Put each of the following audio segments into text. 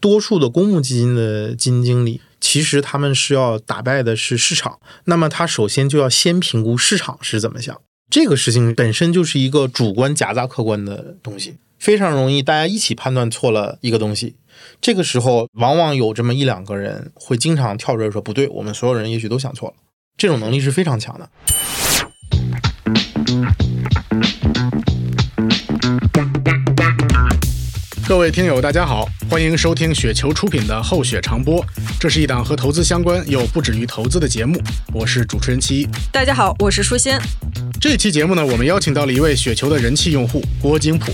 多数的公募基金的基金经理，其实他们是要打败的是市场。那么他首先就要先评估市场是怎么想，这个事情本身就是一个主观夹杂客观的东西，非常容易大家一起判断错了一个东西。这个时候，往往有这么一两个人会经常跳出来说：“不对，我们所有人也许都想错了。”这种能力是非常强的。各位听友，大家好，欢迎收听雪球出品的《厚雪长播》，这是一档和投资相关又不止于投资的节目。我是主持人七一。大家好，我是舒仙。这期节目呢，我们邀请到了一位雪球的人气用户郭京普。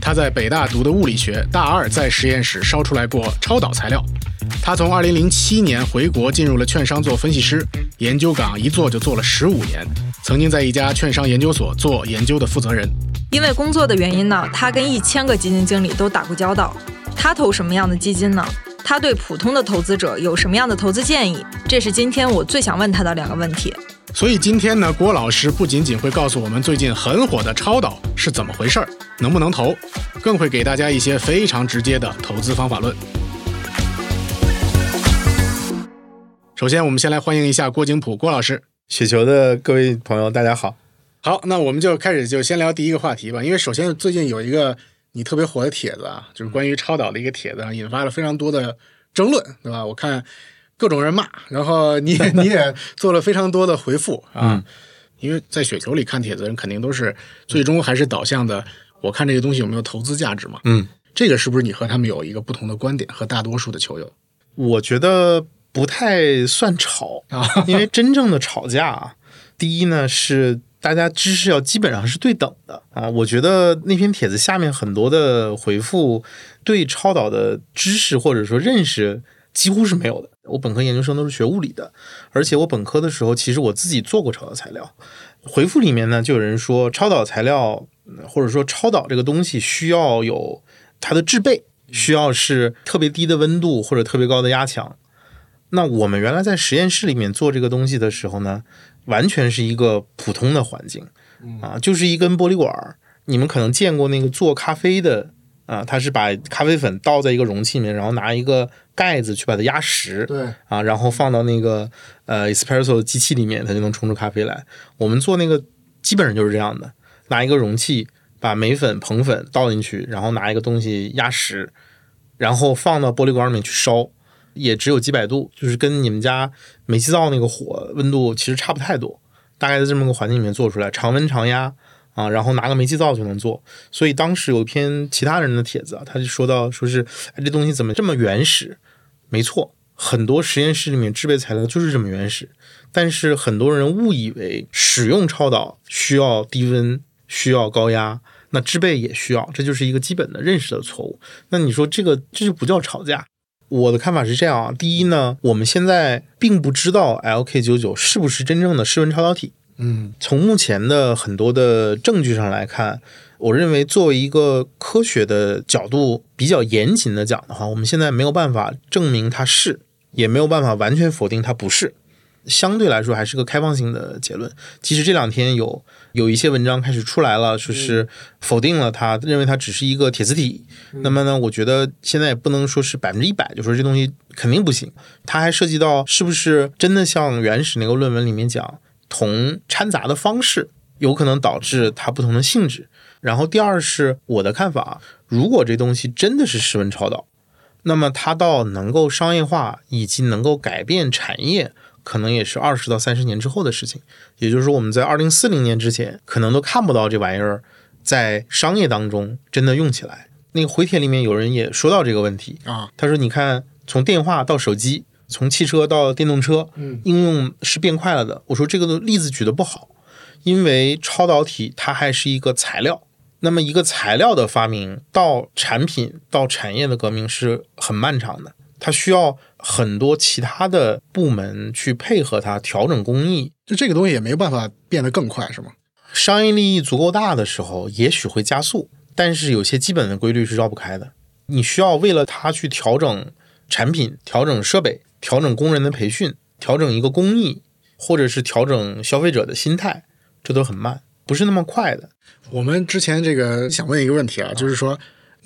他在北大读的物理学，大二在实验室烧出来过超导材料。他从2007年回国进入了券商做分析师，研究岗一做就做了十五年，曾经在一家券商研究所做研究的负责人。因为工作的原因呢，他跟一千个基金经理都打过交道。他投什么样的基金呢？他对普通的投资者有什么样的投资建议？这是今天我最想问他的两个问题。所以今天呢，郭老师不仅仅会告诉我们最近很火的超导是怎么回事儿，能不能投，更会给大家一些非常直接的投资方法论。首先，我们先来欢迎一下郭景普郭老师。雪球的各位朋友，大家好。好，那我们就开始就先聊第一个话题吧。因为首先最近有一个你特别火的帖子啊，就是关于超导的一个帖子，引发了非常多的争论，对吧？我看各种人骂，然后你 你也做了非常多的回复啊。因为在雪球里看帖子人肯定都是最终还是导向的，我看这个东西有没有投资价值嘛？嗯，这个是不是你和他们有一个不同的观点？和大多数的球友，我觉得不太算吵啊，因为真正的吵架啊，第一呢是。大家知识要基本上是对等的啊！我觉得那篇帖子下面很多的回复对超导的知识或者说认识几乎是没有的。我本科研究生都是学物理的，而且我本科的时候其实我自己做过超导材料。回复里面呢就有人说超导材料或者说超导这个东西需要有它的制备，需要是特别低的温度或者特别高的压强。那我们原来在实验室里面做这个东西的时候呢？完全是一个普通的环境，啊，就是一根玻璃管儿。你们可能见过那个做咖啡的啊，他是把咖啡粉倒在一个容器里面，然后拿一个盖子去把它压实，对，啊，然后放到那个呃 espresso 机器里面，它就能冲出咖啡来。我们做那个基本上就是这样的，拿一个容器把镁粉、硼粉倒进去，然后拿一个东西压实，然后放到玻璃管里面去烧。也只有几百度，就是跟你们家煤气灶那个火温度其实差不太多，大概在这么个环境里面做出来，常温常压啊，然后拿个煤气灶就能做。所以当时有一篇其他人的帖子啊，他就说到说是哎这东西怎么这么原始？没错，很多实验室里面制备材料就是这么原始，但是很多人误以为使用超导需要低温，需要高压，那制备也需要，这就是一个基本的认识的错误。那你说这个这就不叫吵架？我的看法是这样啊，第一呢，我们现在并不知道 LK 九九是不是真正的室温超导体。嗯，从目前的很多的证据上来看，我认为作为一个科学的角度比较严谨的讲的话，我们现在没有办法证明它是，也没有办法完全否定它不是。相对来说还是个开放性的结论。其实这两天有有一些文章开始出来了，说是否定了它，认为它只是一个铁磁体。那么呢，我觉得现在也不能说是百分之一百，就说这东西肯定不行。它还涉及到是不是真的像原始那个论文里面讲，铜掺杂的方式有可能导致它不同的性质。然后第二是我的看法，如果这东西真的是室温超导，那么它到能够商业化以及能够改变产业。可能也是二十到三十年之后的事情，也就是说，我们在二零四零年之前，可能都看不到这玩意儿在商业当中真的用起来。那个回帖里面有人也说到这个问题啊，他说：“你看，从电话到手机，从汽车到电动车，嗯，应用是变快了的。”我说这个例子举的不好，因为超导体它还是一个材料，那么一个材料的发明到产品到产业的革命是很漫长的。它需要很多其他的部门去配合它调整工艺，就这个东西也没办法变得更快，是吗？商业利益足够大的时候，也许会加速，但是有些基本的规律是绕不开的。你需要为了它去调整产品、调整设备、调整工人的培训、调整一个工艺，或者是调整消费者的心态，这都很慢，不是那么快的。我们之前这个想问一个问题啊，就是说。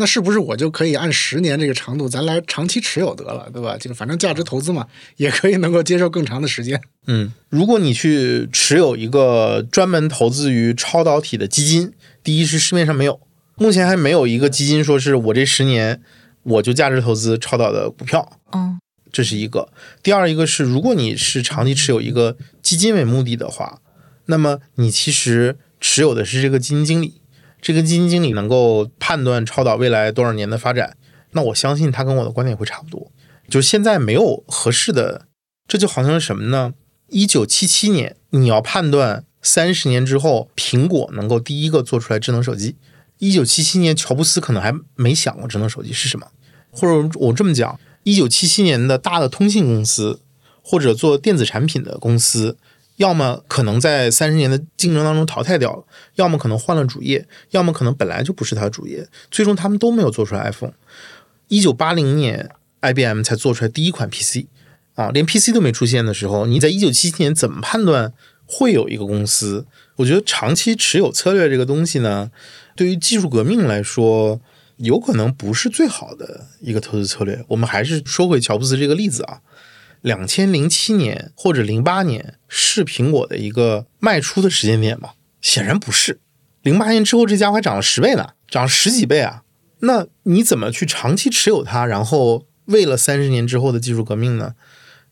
那是不是我就可以按十年这个长度，咱来长期持有得了，对吧？就反正价值投资嘛，也可以能够接受更长的时间。嗯，如果你去持有一个专门投资于超导体的基金，第一是市面上没有，目前还没有一个基金说是我这十年我就价值投资超导的股票，嗯，这是一个。第二一个是，如果你是长期持有一个基金为目的的话，那么你其实持有的是这个基金经理，这个基金经理能够判断超导未来多少年的发展，那我相信他跟我的观点会差不多。就现在没有合适的，这就好像是什么呢？一九七七年，你要判断三十年之后苹果能够第一个做出来智能手机。一九七七年，乔布斯可能还没想过智能手机是什么，或者我这么讲，一九七七年的大的通信公司或者做电子产品的公司，要么可能在三十年的竞争当中淘汰掉了，要么可能换了主业，要么可能本来就不是他的主业，最终他们都没有做出来 iPhone。一九八零年，IBM 才做出来第一款 PC。啊，连 PC 都没出现的时候，你在一九七七年怎么判断会有一个公司？我觉得长期持有策略这个东西呢，对于技术革命来说，有可能不是最好的一个投资策略。我们还是说回乔布斯这个例子啊，两千零七年或者零八年是苹果的一个卖出的时间点吗？显然不是。零八年之后，这家伙还涨了十倍呢，涨了十几倍啊！那你怎么去长期持有它，然后为了三十年之后的技术革命呢？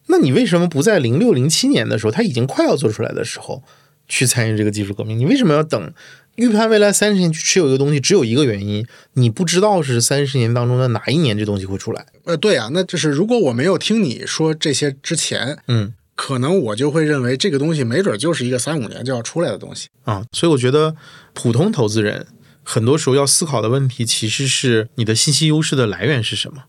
那你为什么不在零六零七年的时候，它已经快要做出来的时候去参与这个技术革命？你为什么要等预判未来三十年去持有一个东西？只有一个原因，你不知道是三十年当中的哪一年这东西会出来。呃，对啊，那就是如果我没有听你说这些之前，嗯可能我就会认为这个东西没准就是一个三五年就要出来的东西。啊，所以我觉得普通投资人很多时候要思考的问题，其实是你的信息优势的来源是什么。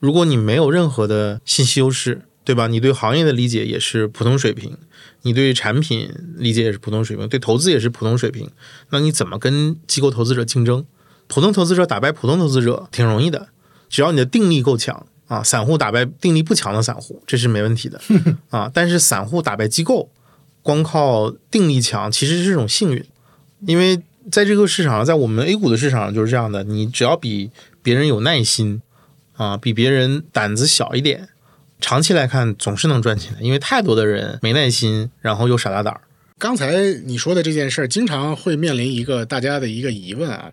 如果你没有任何的信息优势，对吧？你对行业的理解也是普通水平，你对产品理解也是普通水平，对投资也是普通水平，那你怎么跟机构投资者竞争？普通投资者打败普通投资者挺容易的，只要你的定力够强啊。散户打败定力不强的散户，这是没问题的 啊。但是散户打败机构，光靠定力强其实是一种幸运，因为在这个市场上，在我们 A 股的市场上就是这样的，你只要比别人有耐心啊，比别人胆子小一点。长期来看，总是能赚钱的，因为太多的人没耐心，然后又傻大胆儿。刚才你说的这件事儿，经常会面临一个大家的一个疑问啊：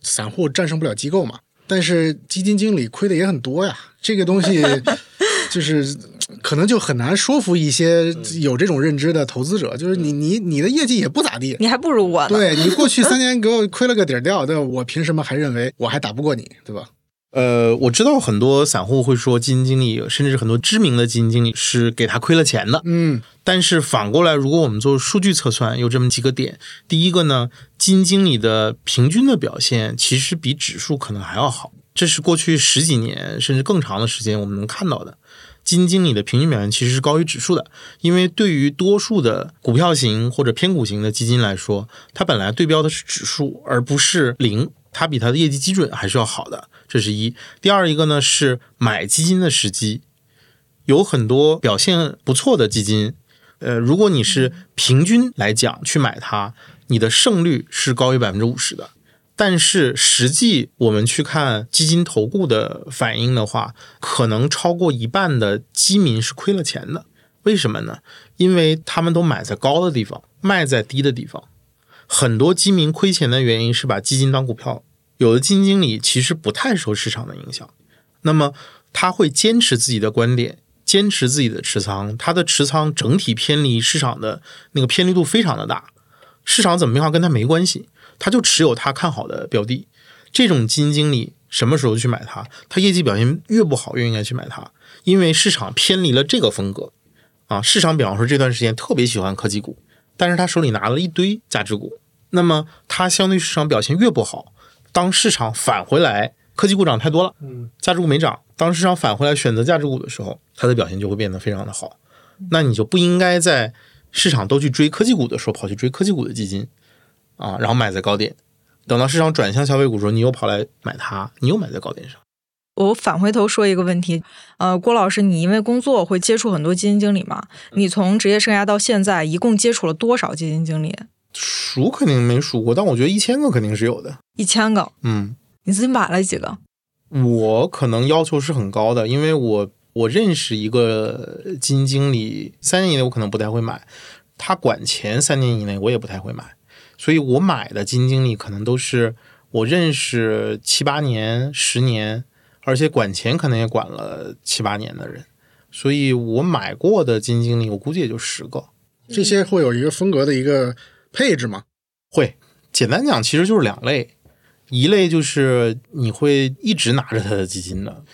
散户战胜不了机构嘛？但是基金经理亏的也很多呀。这个东西 就是可能就很难说服一些有这种认知的投资者，就是你你你的业绩也不咋地，你还不如我呢。对你过去三年给我亏了个底儿掉，对？我凭什么还认为我还打不过你，对吧？呃，我知道很多散户会说，基金经理甚至很多知名的基金经理是给他亏了钱的。嗯，但是反过来，如果我们做数据测算，有这么几个点。第一个呢，基金经理的平均的表现其实比指数可能还要好，这是过去十几年甚至更长的时间我们能看到的。基金经理的平均表现其实是高于指数的，因为对于多数的股票型或者偏股型的基金来说，它本来对标的是指数，而不是零，它比它的业绩基准还是要好的。这是一。第二一个呢是买基金的时机，有很多表现不错的基金，呃，如果你是平均来讲去买它，你的胜率是高于百分之五十的。但是实际我们去看基金投顾的反应的话，可能超过一半的基民是亏了钱的。为什么呢？因为他们都买在高的地方，卖在低的地方。很多基民亏钱的原因是把基金当股票。有的基金经理其实不太受市场的影响，那么他会坚持自己的观点，坚持自己的持仓，他的持仓整体偏离市场的那个偏离度非常的大，市场怎么变化跟他没关系，他就持有他看好的标的。这种基金经理什么时候去买它？他业绩表现越不好越应该去买它，因为市场偏离了这个风格啊。市场比方说这段时间特别喜欢科技股，但是他手里拿了一堆价值股，那么他相对市场表现越不好。当市场返回来，科技股涨太多了，嗯，价值股没涨。当市场返回来选择价值股的时候，它的表现就会变得非常的好。那你就不应该在市场都去追科技股的时候跑去追科技股的基金啊，然后买在高点。等到市场转向消费股的时候，你又跑来买它，你又买在高点上。我返回头说一个问题，呃，郭老师，你因为工作会接触很多基金经理嘛？你从职业生涯到现在，一共接触了多少基金经理？数肯定没数过，但我觉得一千个肯定是有的。一千个。嗯，你自己买了几个？我可能要求是很高的，因为我我认识一个基金经理，三年以内我可能不太会买，他管钱三年以内我也不太会买，所以我买的基金经理可能都是我认识七八年、十年，而且管钱可能也管了七八年的人，所以我买过的基金经理，我估计也就十个。这些会有一个风格的一个配置吗？会，简单讲其实就是两类，一类就是你会一直拿着他的基金的，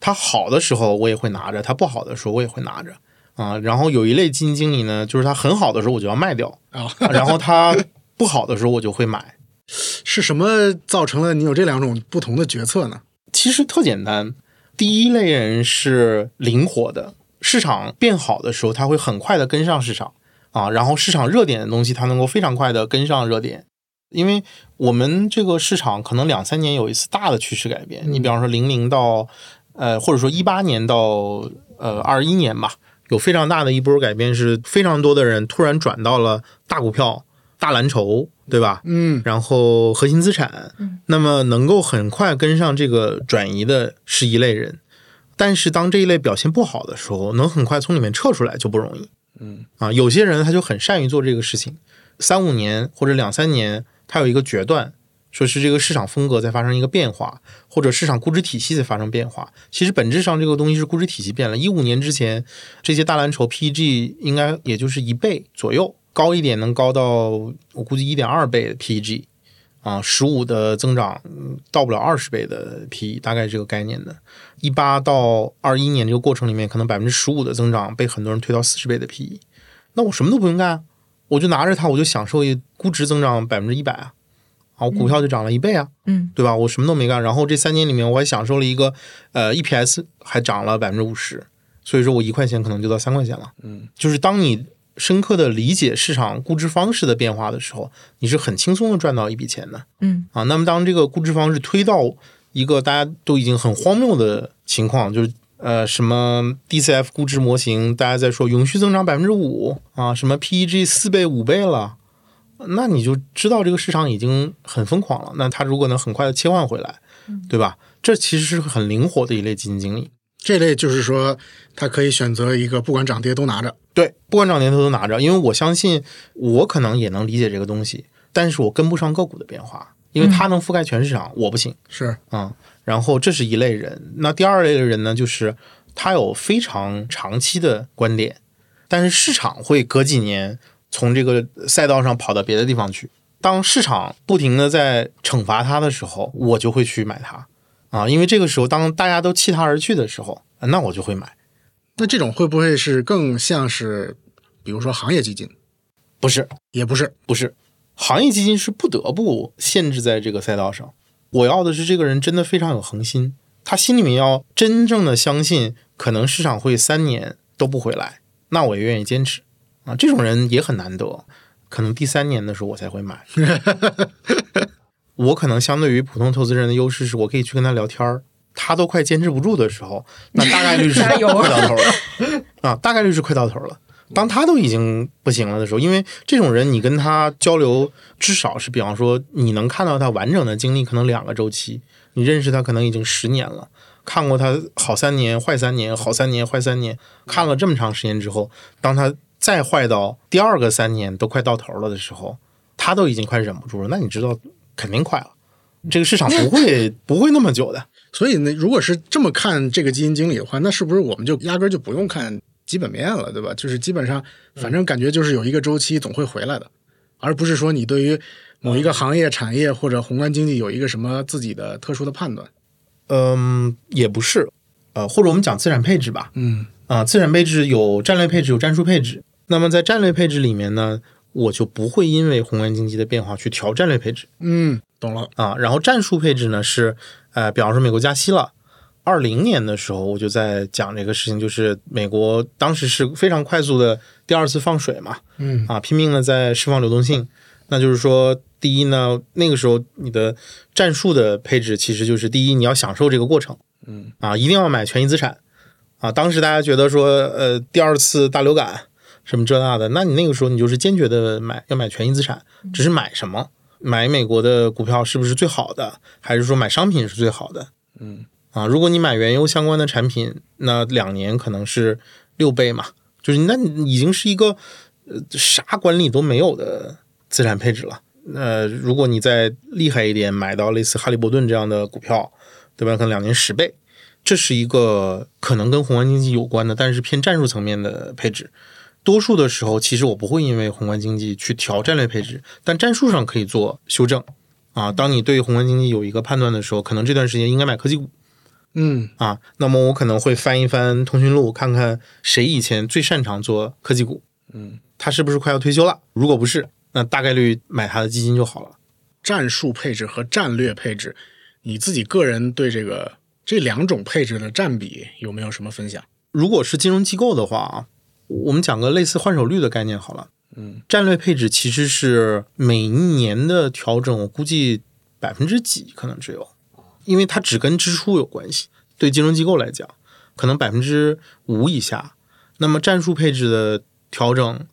它好的时候我也会拿着，它不好的时候我也会拿着啊。然后有一类基金经理呢，就是他很好的时候我就要卖掉，啊、然后他不好的时候我就会买。是什么造成了你有这两种不同的决策呢？其实特简单，第一类人是灵活的，市场变好的时候他会很快的跟上市场啊，然后市场热点的东西它能够非常快的跟上热点。因为我们这个市场可能两三年有一次大的趋势改变，你比方说零零到呃或者说一八年到呃二一年吧，有非常大的一波改变，是非常多的人突然转到了大股票、大蓝筹，对吧？嗯，然后核心资产，那么能够很快跟上这个转移的是一类人，但是当这一类表现不好的时候，能很快从里面撤出来就不容易。嗯啊，有些人他就很善于做这个事情，三五年或者两三年，他有一个决断，说是这个市场风格在发生一个变化，或者市场估值体系在发生变化。其实本质上这个东西是估值体系变了。一五年之前，这些大蓝筹 PEG 应该也就是一倍左右，高一点能高到我估计一点二倍的 PEG。啊，十五的增长嗯到不了二十倍的 PE，大概这个概念的。一八到二一年这个过程里面，可能百分之十五的增长被很多人推到四十倍的 PE。那我什么都不用干，我就拿着它，我就享受一估值增长百分之一百啊，啊，我股票就涨了一倍啊，嗯，对吧？我什么都没干，然后这三年里面我还享受了一个呃 EPS 还涨了百分之五十，所以说我一块钱可能就到三块钱了。嗯，就是当你深刻的理解市场估值方式的变化的时候，你是很轻松的赚到一笔钱的。嗯啊，那么当这个估值方式推到一个大家都已经很荒谬的情况，就是呃什么 DCF 估值模型，大家在说永续增长百分之五啊，什么 PEG 四倍五倍了，那你就知道这个市场已经很疯狂了。那它如果能很快的切换回来，对吧？这其实是很灵活的一类基金经理。这类就是说，他可以选择一个不管涨跌都拿着。对，不管涨跌都都拿着，因为我相信我可能也能理解这个东西，但是我跟不上个股的变化，因为它能覆盖全市场，我不行是，啊、然后这是一类人，那第二类的人呢，就是他有非常长期的观点，但是市场会隔几年从这个赛道上跑到别的地方去。当市场不停的在惩罚他的时候，我就会去买它啊，因为这个时候当大家都弃他而去的时候，那我就会买。那这种会不会是更像是，比如说行业基金？不是，也不是，不是，行业基金是不得不限制在这个赛道上。我要的是这个人真的非常有恒心，他心里面要真正的相信，可能市场会三年都不回来，那我也愿意坚持啊。这种人也很难得，可能第三年的时候我才会买。我可能相对于普通投资人的优势是我可以去跟他聊天儿，他都快坚持不住的时候，那大概率是快到头了啊，大概率是快到头了。当他都已经不行了的时候，因为这种人，你跟他交流，至少是比方说你能看到他完整的经历，可能两个周期，你认识他可能已经十年了，看过他好三年、坏三年、好三年、坏三年，看了这么长时间之后，当他再坏到第二个三年都快到头了的时候，他都已经快忍不住了，那你知道肯定快了，这个市场不会 不会那么久的。所以呢，如果是这么看这个基金经理的话，那是不是我们就压根儿就不用看基本面了，对吧？就是基本上，反正感觉就是有一个周期总会回来的，而不是说你对于某一个行业、产业或者宏观经济有一个什么自己的特殊的判断。嗯，也不是，呃，或者我们讲资产配置吧，嗯啊，资产配置有战略配置，有战术配置。那么在战略配置里面呢，我就不会因为宏观经济的变化去调战略配置嗯，懂了。啊。然后战术配置呢是，呃，比方说美国加息了，二零年的时候我就在讲这个事情，就是美国当时是非常快速的第二次放水嘛，嗯啊，拼命的在释放流动性。那就是说，第一呢，那个时候你的战术的配置其实就是第一，你要享受这个过程，嗯啊，一定要买权益资产啊。当时大家觉得说，呃，第二次大流感什么这那的，那你那个时候你就是坚决的买要买权益资产，只是买什么买美国的股票是不是最好的，还是说买商品是最好的？嗯，啊，如果你买原油相关的产品，那两年可能是六倍嘛，就是那已经是一个呃啥管理都没有的资产配置了。那如果你再厉害一点，买到类似哈利伯顿这样的股票，对吧？可能两年十倍，这是一个可能跟宏观经济有关的，但是偏战术层面的配置。多数的时候，其实我不会因为宏观经济去调战略配置，但战术上可以做修正。啊，当你对宏观经济有一个判断的时候，可能这段时间应该买科技股嗯啊。那么我可能会翻一翻通讯录，看看谁以前最擅长做科技股，嗯，他是不是快要退休了？如果不是，那大概率买他的基金就好了。战术配置和战略配置，你自己个人对这个这两种配置的占比有没有什么分享？如果是金融机构的话啊，我们讲个类似换手率的概念好了。嗯，战略配置其实是每一年的调整，我估计百分之几可能只有，因为它只跟支出有关系。对金融机构来讲，可能百分之五以下。那么战术配置的调整，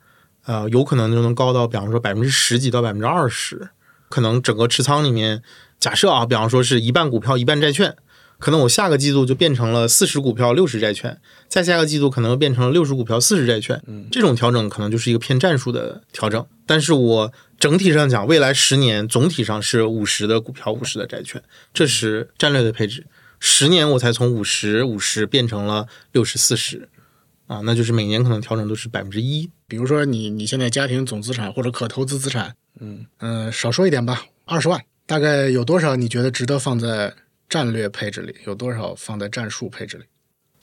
呃，有可能就能高到，比方说百分之十几到百分之二十。可能整个持仓里面，假设啊，比方说是一半股票一半债券，可能我下个季度就变成了四十股票六十债券，再下个季度可能又变成了六十股票四十债券。嗯，这种调整可能就是一个偏战术的调整。但是我整体上讲，未来十年总体上是五十的股票五十的债券，这是战略的配置。十年我才从五十五十变成了六十四十，啊，那就是每年可能调整都是百分之一。比如说你你现在家庭总资产或者可投资资产，嗯呃，少说一点吧，二十万，大概有多少你觉得值得放在战略配置里？有多少放在战术配置里？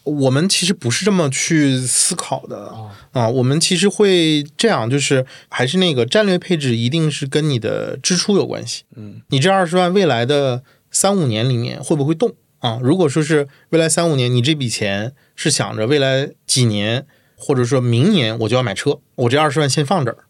我们其实不是这么去思考的啊，我们其实会这样，就是还是那个战略配置，一定是跟你的支出有关系。嗯，你这二十万未来的三五年里面会不会动啊？如果说是未来三五年，你这笔钱是想着未来几年，或者说明年我就要买车，我这二十万先放这儿，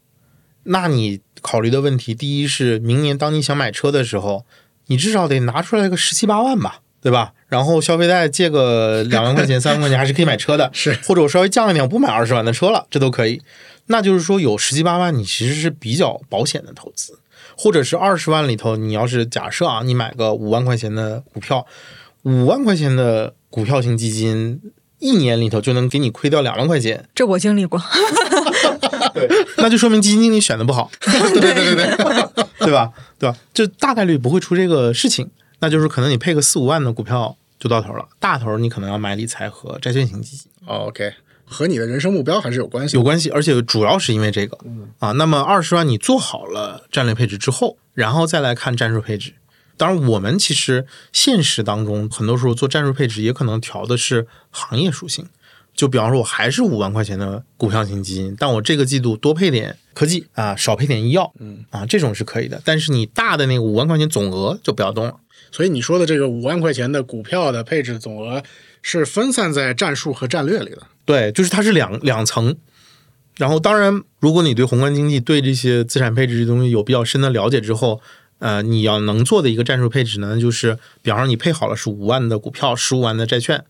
那你考虑的问题，第一是明年当你想买车的时候，你至少得拿出来个十七八万吧，对吧？然后消费贷借个两万块钱、三万块钱还是可以买车的，是或者我稍微降一点，我不买二十万的车了，这都可以。那就是说有十七八万，你其实是比较保险的投资，或者是二十万里头，你要是假设啊，你买个五万块钱的股票，五万块钱的股票型基金，一年里头就能给你亏掉两万块钱，这我经历过。对那就说明基金经理选的不好，对对对对对，吧？对吧？就大概率不会出这个事情，那就是可能你配个四五万的股票就到头了，大头你可能要买理财和债券型基金。哦 OK，和你的人生目标还是有关系。有关系，而且主要是因为这个啊。那么二十万你做好了战略配置之后，然后再来看战术配置。当然，我们其实现实当中很多时候做战术配置，也可能调的是行业属性。就比方说，我还是五万块钱的股票型基金，但我这个季度多配点科技啊，少配点医药，嗯啊，这种是可以的。但是你大的那个五万块钱总额就不要动了。所以你说的这个五万块钱的股票的配置总额是分散在战术和战略里的。对，就是它是两两层。然后，当然，如果你对宏观经济、对这些资产配置这东西有比较深的了解之后，呃，你要能做的一个战术配置呢，就是比方说你配好了是五万的股票，十五万的债券，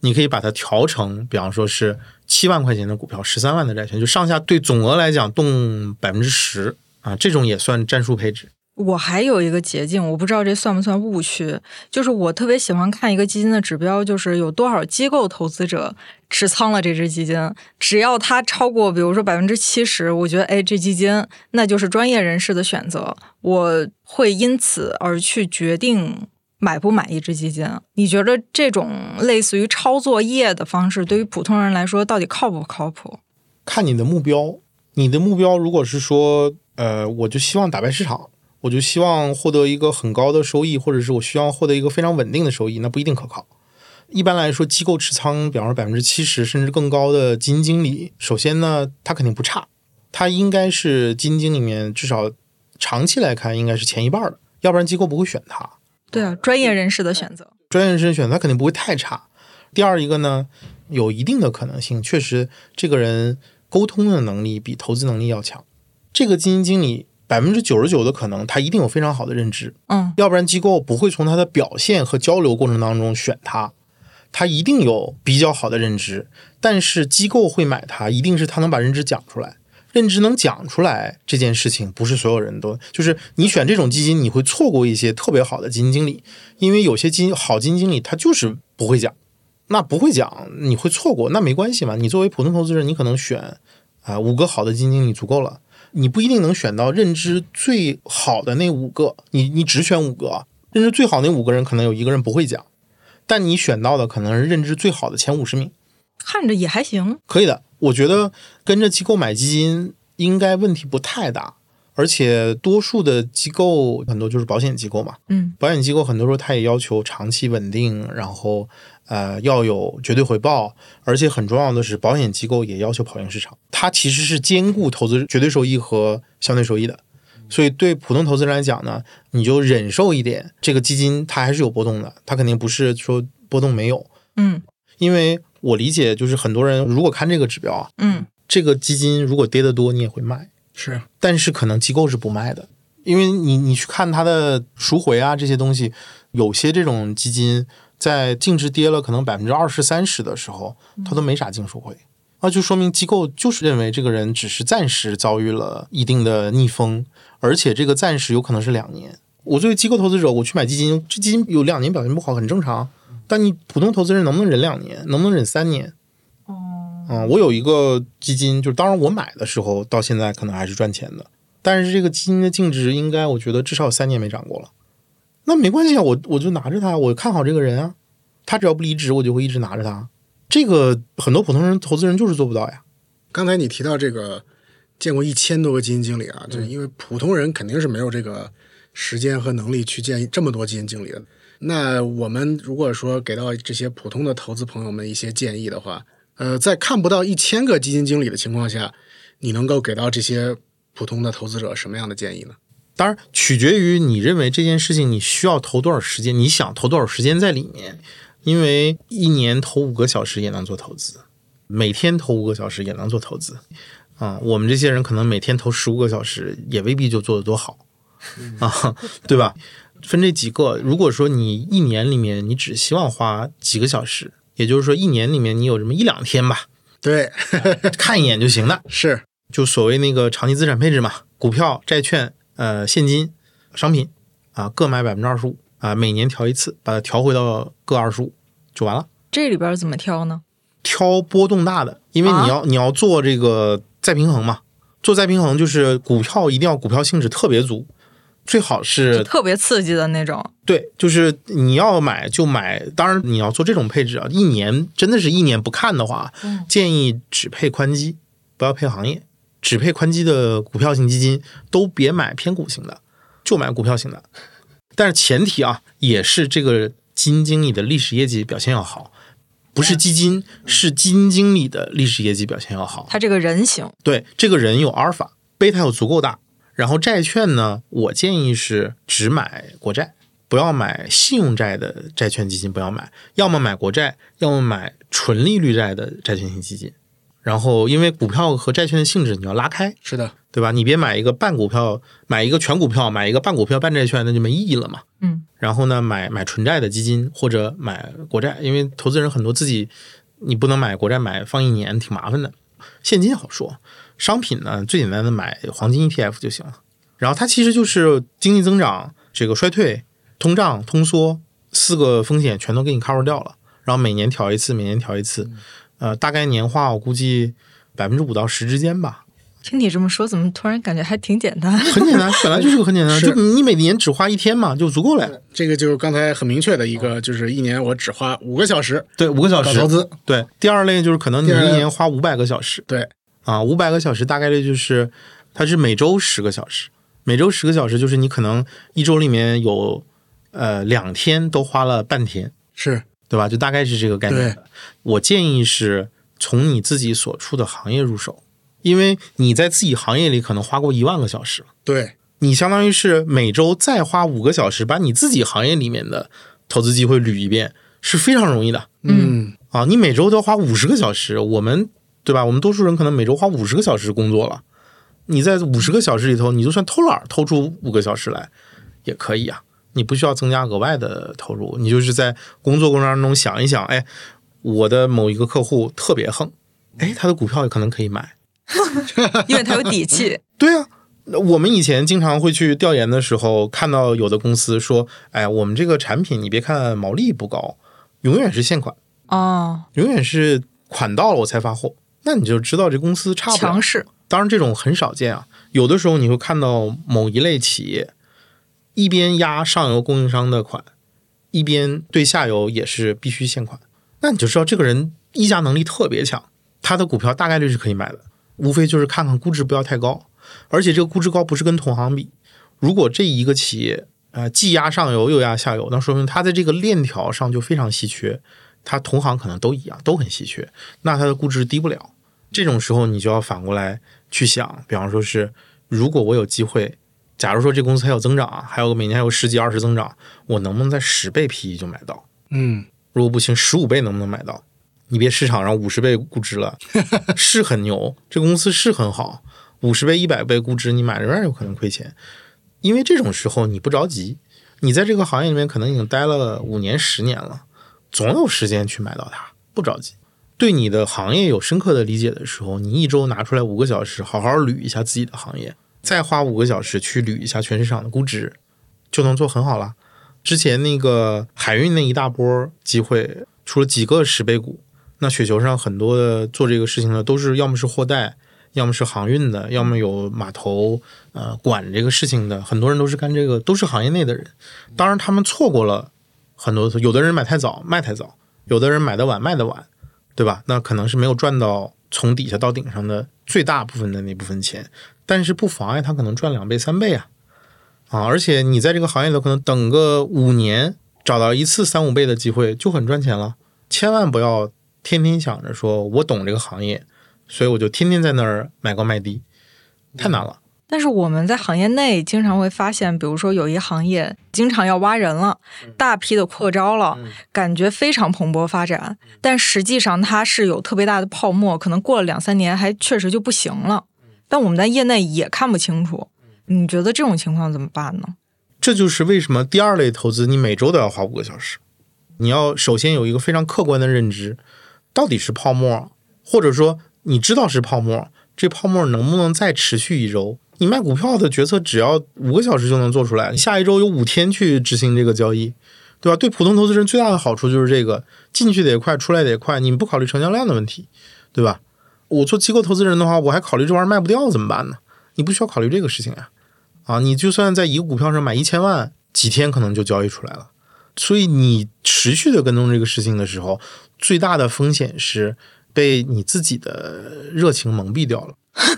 你可以把它调成，比方说是七万块钱的股票，十三万的债券，就上下对总额来讲动百分之十啊，这种也算战术配置。我还有一个捷径，我不知道这算不算误区，就是我特别喜欢看一个基金的指标，就是有多少机构投资者持仓了这只基金，只要它超过，比如说百分之七十，我觉得哎，这基金那就是专业人士的选择，我会因此而去决定买不买一只基金。你觉得这种类似于抄作业的方式，对于普通人来说，到底靠不靠谱？看你的目标，你的目标如果是说，呃，我就希望打败市场，我就希望获得一个很高的收益，或者是我希望获得一个非常稳定的收益，那不一定可靠。一般来说，机构持仓，比方说百分之七十甚至更高的基金经理，首先呢，他肯定不差，他应该是基金经理里面至少长期来看应该是前一半的，要不然机构不会选他。对啊，专业人士的选择。专业人士选择他肯定不会太差。第二一个呢，有一定的可能性，确实这个人沟通的能力比投资能力要强。这个基金经理百分之九十九的可能，他一定有非常好的认知，嗯，要不然机构不会从他的表现和交流过程当中选他。他一定有比较好的认知，但是机构会买他，一定是他能把认知讲出来。认知能讲出来这件事情，不是所有人都就是你选这种基金，你会错过一些特别好的基金经理，因为有些基金好基金经理他就是不会讲，那不会讲你会错过，那没关系嘛。你作为普通投资人，你可能选啊、五个好的基金经理足够了，你不一定能选到认知最好的那五个，你你只选五个啊，认知最好那五个人可能有一个人不会讲，但你选到的可能是认知最好的前五十名。看着也还行。可以的，我觉得跟着机构买基金应该问题不太大，而且多数的机构很多就是保险机构嘛，嗯，保险机构很多时候它也要求长期稳定，然后呃要有绝对回报，而且很重要的是保险机构也要求跑赢市场，它其实是兼顾投资绝对收益和相对收益的。所以对普通投资人来讲呢，你就忍受一点，这个基金它还是有波动的，它肯定不是说波动没有，嗯。因为我理解就是很多人如果看这个指标啊，嗯，这个基金如果跌得多，你也会卖，是。但是可能机构是不卖的，因为你你去看它的赎回啊这些东西，有些这种基金在净值跌了可能百分之二十三十的时候，它都没啥净赎回，那就说明机构就是认为这个人只是暂时遭遇了一定的逆风，而且这个暂时有可能是两年。我作为机构投资者，我去买基金，这基金有两年表现不好很正常。但你普通投资人能不能忍两年？能不能忍三年？哦，嗯，我有一个基金，就是当然我买的时候到现在可能还是赚钱的，但是这个基金的净值应该我觉得至少有三年没涨过了。那没关系啊，我我就拿着它，我看好这个人啊，他只要不离职，我就会一直拿着他。这个很多普通人投资人就是做不到呀。刚才你提到这个见过一千多个基金经理啊，就是因为普通人肯定是没有这个时间和能力去见这么多基金经理的。那我们如果说给到这些普通的投资朋友们一些建议的话，呃，在看不到一千个基金经理的情况下，你能够给到这些普通的投资者什么样的建议呢？当然，取决于你认为这件事情你需要投多少时间，你想投多少时间在里面。因为一年投五个小时也能做投资，每天投五个小时也能做投资。啊、我们这些人可能每天投十五个小时，也未必就做得多好啊，对吧？分这几个，如果说你一年里面你只希望花几个小时，也就是说一年里面你有这么一两天吧，对，看一眼就行了，是就所谓那个长期资产配置嘛，股票、债券、呃现金、商品啊，各买百分之二十五啊，每年调一次，把它调回到各二十五就完了。这里边怎么挑呢？挑波动大的，因为你要、你要做这个再平衡嘛，做再平衡就是股票一定要股票性质特别足，最好是特别刺激的那种。对，就是你要买就买，当然你要做这种配置啊，一年真的是一年不看的话，嗯建议只配宽基，不要配行业，只配宽基的股票型基金，都别买偏股型的，就买股票型的。但是前提啊，也是这个基金经理的历史业绩表现要好，不是基金，是基金经理的历史业绩表现要好。他这个人行，对，这个人有阿尔法，贝塔有足够大。然后债券呢，我建议是只买国债，不要买信用债的债券基金，不要买，要么买国债，要么买纯利率债的债券型基金。然后，因为股票和债券的性质你要拉开，是的，对吧？你别买一个半股票，买一个全股票，买一个半股票半债券，那就没意义了嘛。嗯，然后呢，买买纯债的基金或者买国债，因为投资人很多自己你不能买国债买放一年挺麻烦的。现金好说，商品呢最简单的买黄金 ETF 就行了。然后它其实就是经济增长、这个衰退、通胀、通缩四个风险全都给你 cover 掉了，然后每年调一次，每年调一次，呃，大概年化我估计百分之五到十之间吧。听你这么说，怎么突然感觉还挺简单？很简单，本来就是个很简单，是就你每年只花一天嘛，就足够了。这个就是刚才很明确的一个，就是一年我只花五个小时对，五个小时投资，对，第二类就是可能你一年花五百个小时对，啊，五百个小时大概率就是它是每周十个小时，每周十个小时就是你可能一周里面有呃两天都花了半天，是对吧？就大概是这个概念。我建议是从你自己所处的行业入手，因为你在自己行业里可能花过一万个小时了。对，你相当于是每周再花五个小时，把你自己行业里面的投资机会捋一遍，是非常容易的嗯，啊！你每周都要花五十个小时，我们对吧？我们多数人可能每周花五十个小时工作了，你在五十个小时里头，你就算偷懒儿偷出五个小时来也可以啊，你不需要增加额外的投入，你就是在工作过程当中想一想，哎，我的某一个客户特别横，哎，他的股票可能可以买，因为他有底气。对啊，我们以前经常会去调研的时候，看到有的公司说：“哎，我们这个产品，你别看毛利不高，永远是现款，哦，永远是款到了我才发货。”那你就知道这公司差不了强。势，当然，这种很少见啊。有的时候你会看到某一类企业一边压上游供应商的款，一边对下游也是必须现款。那你就知道这个人议价能力特别强，他的股票大概率是可以买的，无非就是看看估值不要太高，而且这个估值高不是跟同行比。如果这一个企业呃既压上游又压下游，那说明它在这个链条上就非常稀缺，它同行可能都一样，都很稀缺，那它的估值低不了。这种时候你就要反过来去想，比方说是如果我有机会，假如说这公司还有增长，还有每年还有十几二十增长，我能不能在十倍 PE 就买到？嗯，如果不行，十五倍能不能买到？你别市场上五十倍估值了，是很牛，这公司是很好，五十倍、一百倍估值，你买仍然有可能亏钱。因为这种时候你不着急，你在这个行业里面可能已经待了五年、十年了，总有时间去买到它，不着急。对你的行业有深刻的理解的时候，你一周拿出来五个小时，好好捋一下自己的行业，再花五个小时去捋一下全市场的估值，就能做很好了。之前那个海运那一大波机会，出了几个十倍股，那雪球上很多的做这个事情的都是要么是货代，要么是航运的，要么有码头呃管这个事情的，很多人都是干这个，都是行业内的人。当然，他们错过了很多，有的人买太早卖太早，有的人买的晚卖的晚，对吧？那可能是没有赚到从底下到顶上的最大部分的那部分钱，但是不妨碍他可能赚两倍三倍啊啊！而且你在这个行业里头可能等个五年，找到一次三五倍的机会就很赚钱了。千万不要天天想着说我懂这个行业，所以我就天天在那儿买高卖低，太难了。但是我们在行业内经常会发现，比如说有一行业经常要挖人了，大批的扩招了，感觉非常蓬勃发展，但实际上它是有特别大的泡沫，可能过了两三年还确实就不行了。但我们在业内也看不清楚，你觉得这种情况怎么办呢？这就是为什么第二类投资你每周都要花五个小时。你要首先有一个非常客观的认知，到底是泡沫，或者说你知道是泡沫，这泡沫能不能再持续一周？你卖股票的决策只要五个小时就能做出来，你下一周有五天去执行这个交易，对吧？对普通投资人最大的好处就是这个，进去的也快，出来的也快，你不考虑成交量的问题，对吧？我做机构投资人的话，我还考虑这玩意儿卖不掉怎么办呢？你不需要考虑这个事情呀，啊，你就算在一个股票上买一千万，几天可能就交易出来了。所以你持续的跟踪这个事情的时候，最大的风险是被你自己的热情蒙蔽掉了。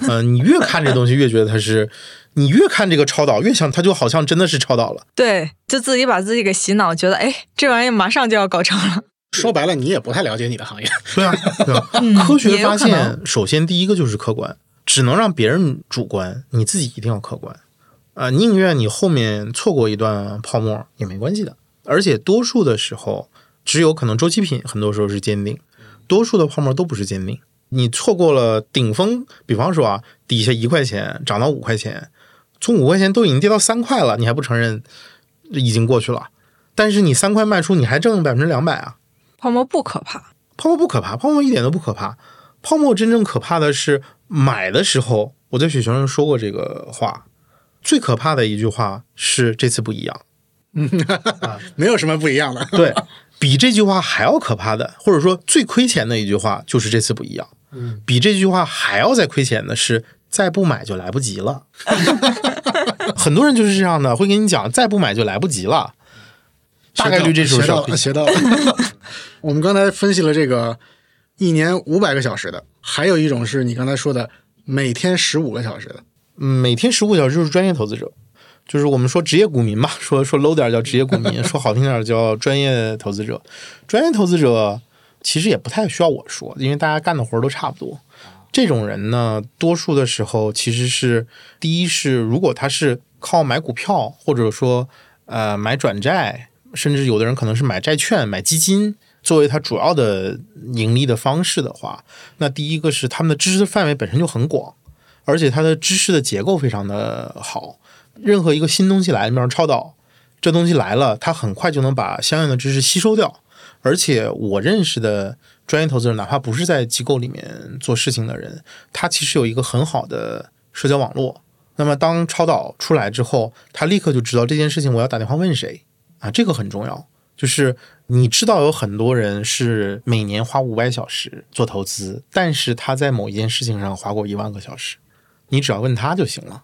呃，你越看这东西，越觉得它是，你越看这个超导，越想它就好像真的是超导了。对，就自己把自己给洗脑，觉得哎，这玩意儿马上就要搞成了。说白了，你也不太了解你的行业。对啊，对啊。嗯科学发现，首先第一个就是客观，只能让别人主观，你自己一定要客观。啊、宁愿你后面错过一段泡沫也没关系的。而且多数的时候，只有可能周期品很多时候是坚定，多数的泡沫都不是坚定。你错过了顶峰，比方说啊，底下一块钱涨到五块钱，从五块钱都已经跌到三块了，你还不承认已经过去了？但是你三块卖出，你还挣百分之两百啊！泡沫不可怕，泡沫不可怕，泡沫一点都不可怕。泡沫真正可怕的是买的时候，我在雪球上说过这个话，最可怕的一句话是这次不一样。没有什么不一样的。对比这句话还要可怕的，或者说最亏钱的一句话，就是这次不一样。嗯，比这句话还要再亏钱的是，再不买就来不及了。很多人就是这样的，会跟你讲，再不买就来不及了。大概率这时候学到了，学到了。我们刚才分析了这个一年五百个小时的，还有一种是你刚才说的每天十五个小时的。嗯，每天十五个小时就是专业投资者，就是我们说职业股民吧，说说 low 点叫职业股民，说好听点叫专业投资者。专业投资者其实也不太需要我说，因为大家干的活儿都差不多。这种人呢，多数的时候其实是第一是，如果他是靠买股票，或者说呃买转债，甚至有的人可能是买债券、买基金作为他主要的盈利的方式的话，那第一个是他们的知识范围本身就很广。而且它的知识的结构非常的好。任何一个新东西来，比方超导，这东西来了，它很快就能把相应的知识吸收掉。而且我认识的专业投资人，哪怕不是在机构里面做事情的人，他其实有一个很好的社交网络。那么当超导出来之后，他立刻就知道这件事情我要打电话问谁啊，这个很重要。就是你知道有很多人是每年花五百小时做投资，但是他在某一件事情上花过一万个小时，你只要问他就行了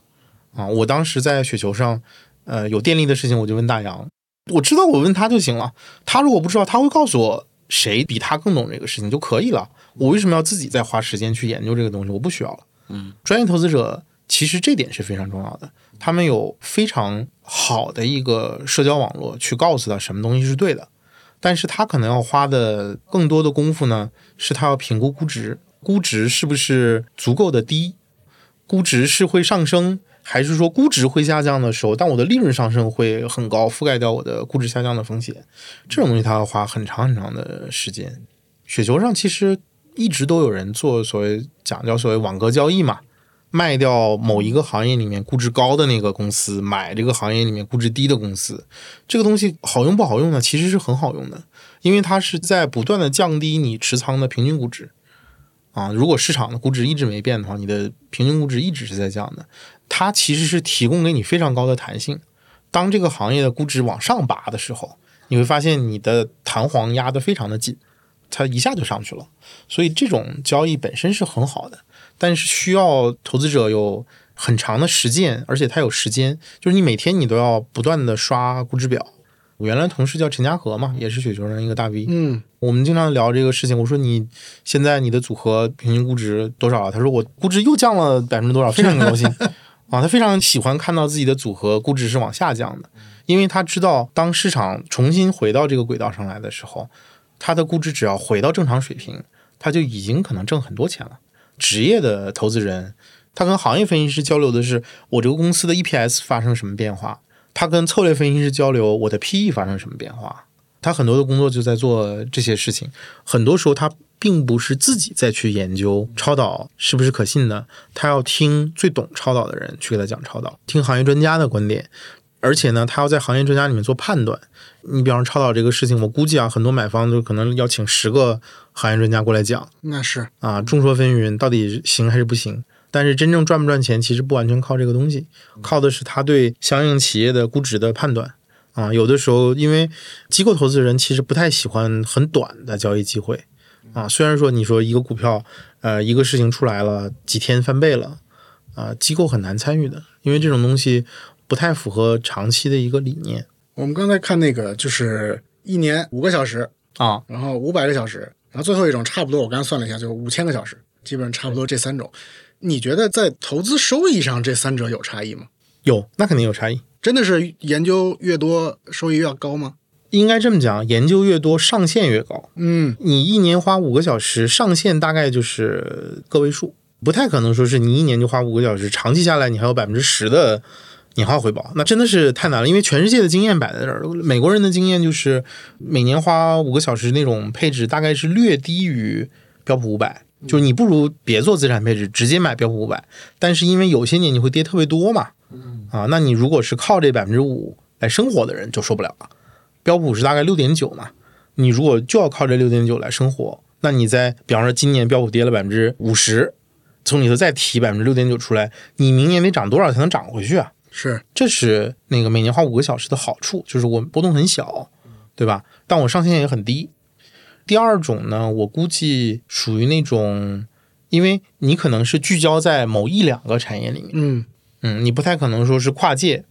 啊。我当时在雪球上，呃，有电力的事情我就问大洋，我知道我问他就行了。他如果不知道，他会告诉我谁比他更懂这个事情就可以了。我为什么要自己再花时间去研究这个东西？我不需要了。嗯，专业投资者其实这点是非常重要的，他们有非常好的一个社交网络去告诉他什么东西是对的，但是他可能要花的更多的功夫呢，是他要评估估值，估值是不是足够的低，估值是会上升，还是说估值会下降的时候，但我的利润上升会很高，覆盖掉我的估值下降的风险，这种东西他要花很长很长的时间。雪球上其实一直都有人做所谓讲叫所谓网格交易嘛，卖掉某一个行业里面估值高的那个公司，买这个行业里面估值低的公司。这个东西好用不好用呢？其实是很好用的，因为它是在不断的降低你持仓的平均估值。啊，如果市场的估值一直没变的话，你的平均估值一直是在降的。它其实是提供给你非常高的弹性。当这个行业的估值往上拔的时候，你会发现你的弹簧压得非常的紧，它一下就上去了。所以这种交易本身是很好的，但是需要投资者有很长的实践，而且他有时间，就是你每天你都要不断的刷估值表。我原来同事叫陈家和嘛，也是雪球上一个大 V，嗯，我们经常聊这个事情。我说你现在你的组合平均估值多少了？他说我估值又降了百分之多少，非常高兴 啊！他非常喜欢看到自己的组合估值是往下降的，因为他知道当市场重新回到这个轨道上来的时候，他的估值只要回到正常水平，他就已经可能挣很多钱了。职业的投资人，他跟行业分析师交流的是我这个公司的 EPS 发生什么变化。他跟策略分析师交流，我的 PE 发生什么变化？他很多的工作就在做这些事情。很多时候，他并不是自己再去研究超导是不是可信的，他要听最懂超导的人去给他讲超导，听行业专家的观点，而且呢，他要在行业专家里面做判断。你比方说超导这个事情，我估计啊，很多买方都可能要请十个行业专家过来讲那是啊，众说纷纭，到底行还是不行？但是真正赚不赚钱，其实不完全靠这个东西，靠的是他对相应企业的估值的判断啊。有的时候，因为机构投资人其实不太喜欢很短的交易机会啊。虽然说你说一个股票，呃，一个事情出来了，几天翻倍了啊，机构很难参与的，因为这种东西不太符合长期的一个理念我们刚才看那个，就是一年五个小时，啊。然后五百个小时，然后最后一种差不多，我刚才算了一下，就是五千个小时，基本上差不多这三种。你觉得在投资收益上，这三者有差异吗？有，那肯定有差异。真的是研究越多，收益越高吗？应该这么讲，研究越多，上限越高。嗯，你一年花五个小时，上限大概就是个位数，不太可能说是你一年就花五个小时，长期下来你还有百分之十的年化回报，那真的是太难了。因为全世界的经验摆在这儿，美国人的经验就是每年花五个小时那种配置，大概是略低于标普五百。就是你不如别做资产配置，直接买标普五百。但是因为有些年你会跌特别多嘛，啊，那你如果是靠这百分之五来生活的人就受不了了。标普是大概六点九嘛，你如果就要靠这六点九来生活，那你在比方说今年标普跌了百分之五十，从里头再提百分之六点九出来，你明年得涨多少才能涨回去啊？是这是那个每年花五个小时的好处，就是我波动很小，对吧？但我上限也很低。第二种呢，我估计属于那种，因为你可能是聚焦在某一两个产业里面，嗯嗯，你不太可能说是跨界。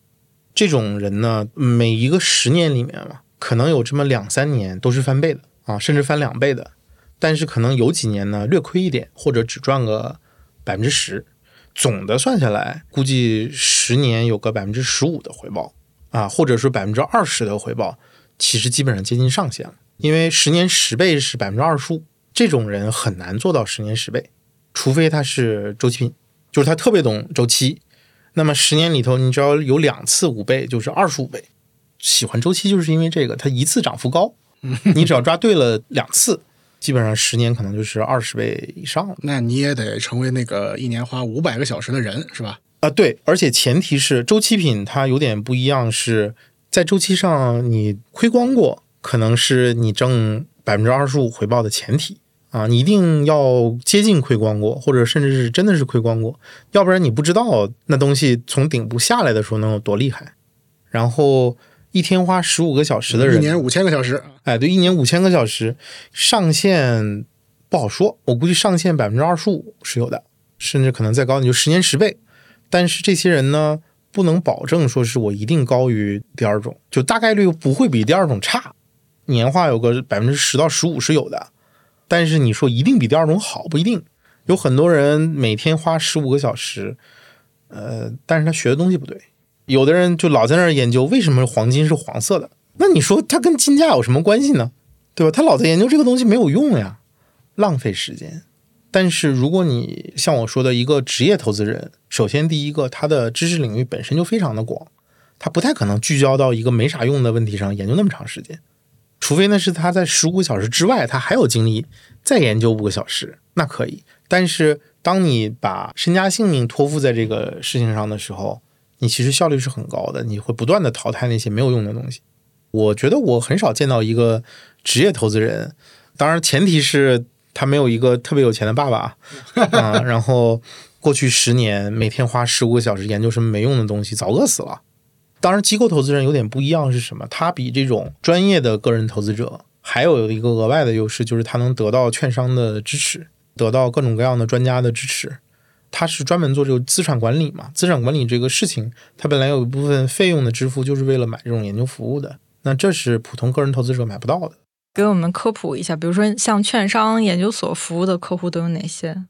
这种人呢，每一个十年里面嘛，可能有这么两三年都是翻倍的啊，甚至翻两倍的。但是可能有几年呢略亏一点，或者只赚个百分之十。总的算下来，估计十年有个百分之十五的回报啊，或者说百分之二十的回报，其实基本上接近上限了。因为十年十倍是百分之二十五，这种人很难做到十年十倍，除非他是周期品，就是他特别懂周期。那么十年里头，你只要有两次五倍，就是二十五倍。喜欢周期就是因为这个，它一次涨幅高，你只要抓对了两次，基本上十年可能就是二十倍以上了。那你也得成为那个一年花五百个小时的人，是吧？啊，对，而且前提是周期品它有点不一样，是在周期上你亏光过，可能是你挣百分之二十五回报的前提啊，你一定要接近亏光过，或者甚至是真的是亏光过，要不然你不知道那东西从顶部下来的时候能有多厉害。然后一天花十五个小时的人，一年五千个小时，哎，对，一年五千个小时，上限不好说，我估计上限百分之二十五是有的，甚至可能再高，你就十年十倍。但是这些人呢，不能保证说是我一定高于第二种，就大概率不会比第二种差，年化有个百分之十到十五是有的。但是你说一定比第二种好不一定，有很多人每天花十五个小时，呃，但是他学的东西不对。有的人就老在那儿研究为什么黄金是黄色的，那你说它跟金价有什么关系呢？对吧？他老在研究这个东西没有用呀，浪费时间。但是如果你像我说的一个职业投资人，首先第一个他的知识领域本身就非常的广，他不太可能聚焦到一个没啥用的问题上研究那么长时间，除非那是他在十五个小时之外他还有精力再研究五个小时，那可以。但是当你把身家性命托付在这个事情上的时候，你其实效率是很高的，你会不断的淘汰那些没有用的东西。我觉得我很少见到一个职业投资人，当然前提是他没有一个特别有钱的爸爸 啊，然后过去十年每天花十五个小时研究什么没用的东西，早饿死了。当然，机构投资人有点不一样是什么？他比这种专业的个人投资者还有一个额外的优势，就是他能得到券商的支持，得到各种各样的专家的支持。他是专门做这个资产管理嘛？资产管理这个事情，他本来有一部分费用的支付就是为了买这种研究服务的。那这是普通个人投资者买不到的。给我们科普一下，比如说像券商、研究所服务的客户都有哪些？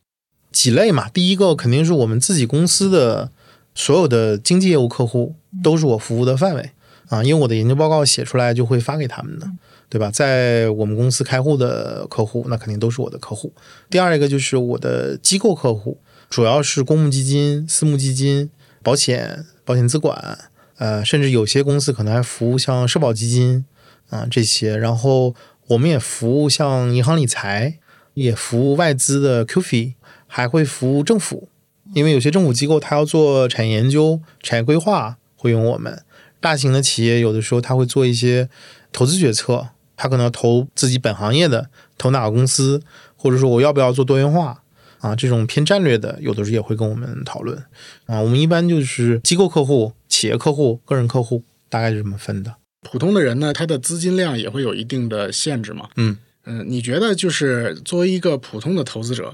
几类嘛？第一个肯定是我们自己公司的所有的经纪业务客户都是我服务的范围啊，因为我的研究报告写出来就会发给他们的，对吧？在我们公司开户的客户，那肯定都是我的客户。第二一个就是我的机构客户，主要是公募基金、私募基金、保险、保险资管。呃，甚至有些公司可能还服务像社保基金啊这些，然后我们也服务像银行理财，也服务外资的 QF，还会服务政府，因为有些政府机构它要做产业研究、产业规划，会用我们。大型的企业有的时候他会做一些投资决策，他可能投自己本行业的，投哪个公司，或者说我要不要做多元化啊，这种偏战略的，有的时候也会跟我们讨论啊。我们一般就是机构客户。企业客户、个人客户大概是这么分的。普通的人呢，他的资金量也会有一定的限制嘛。嗯嗯，你觉得就是作为一个普通的投资者，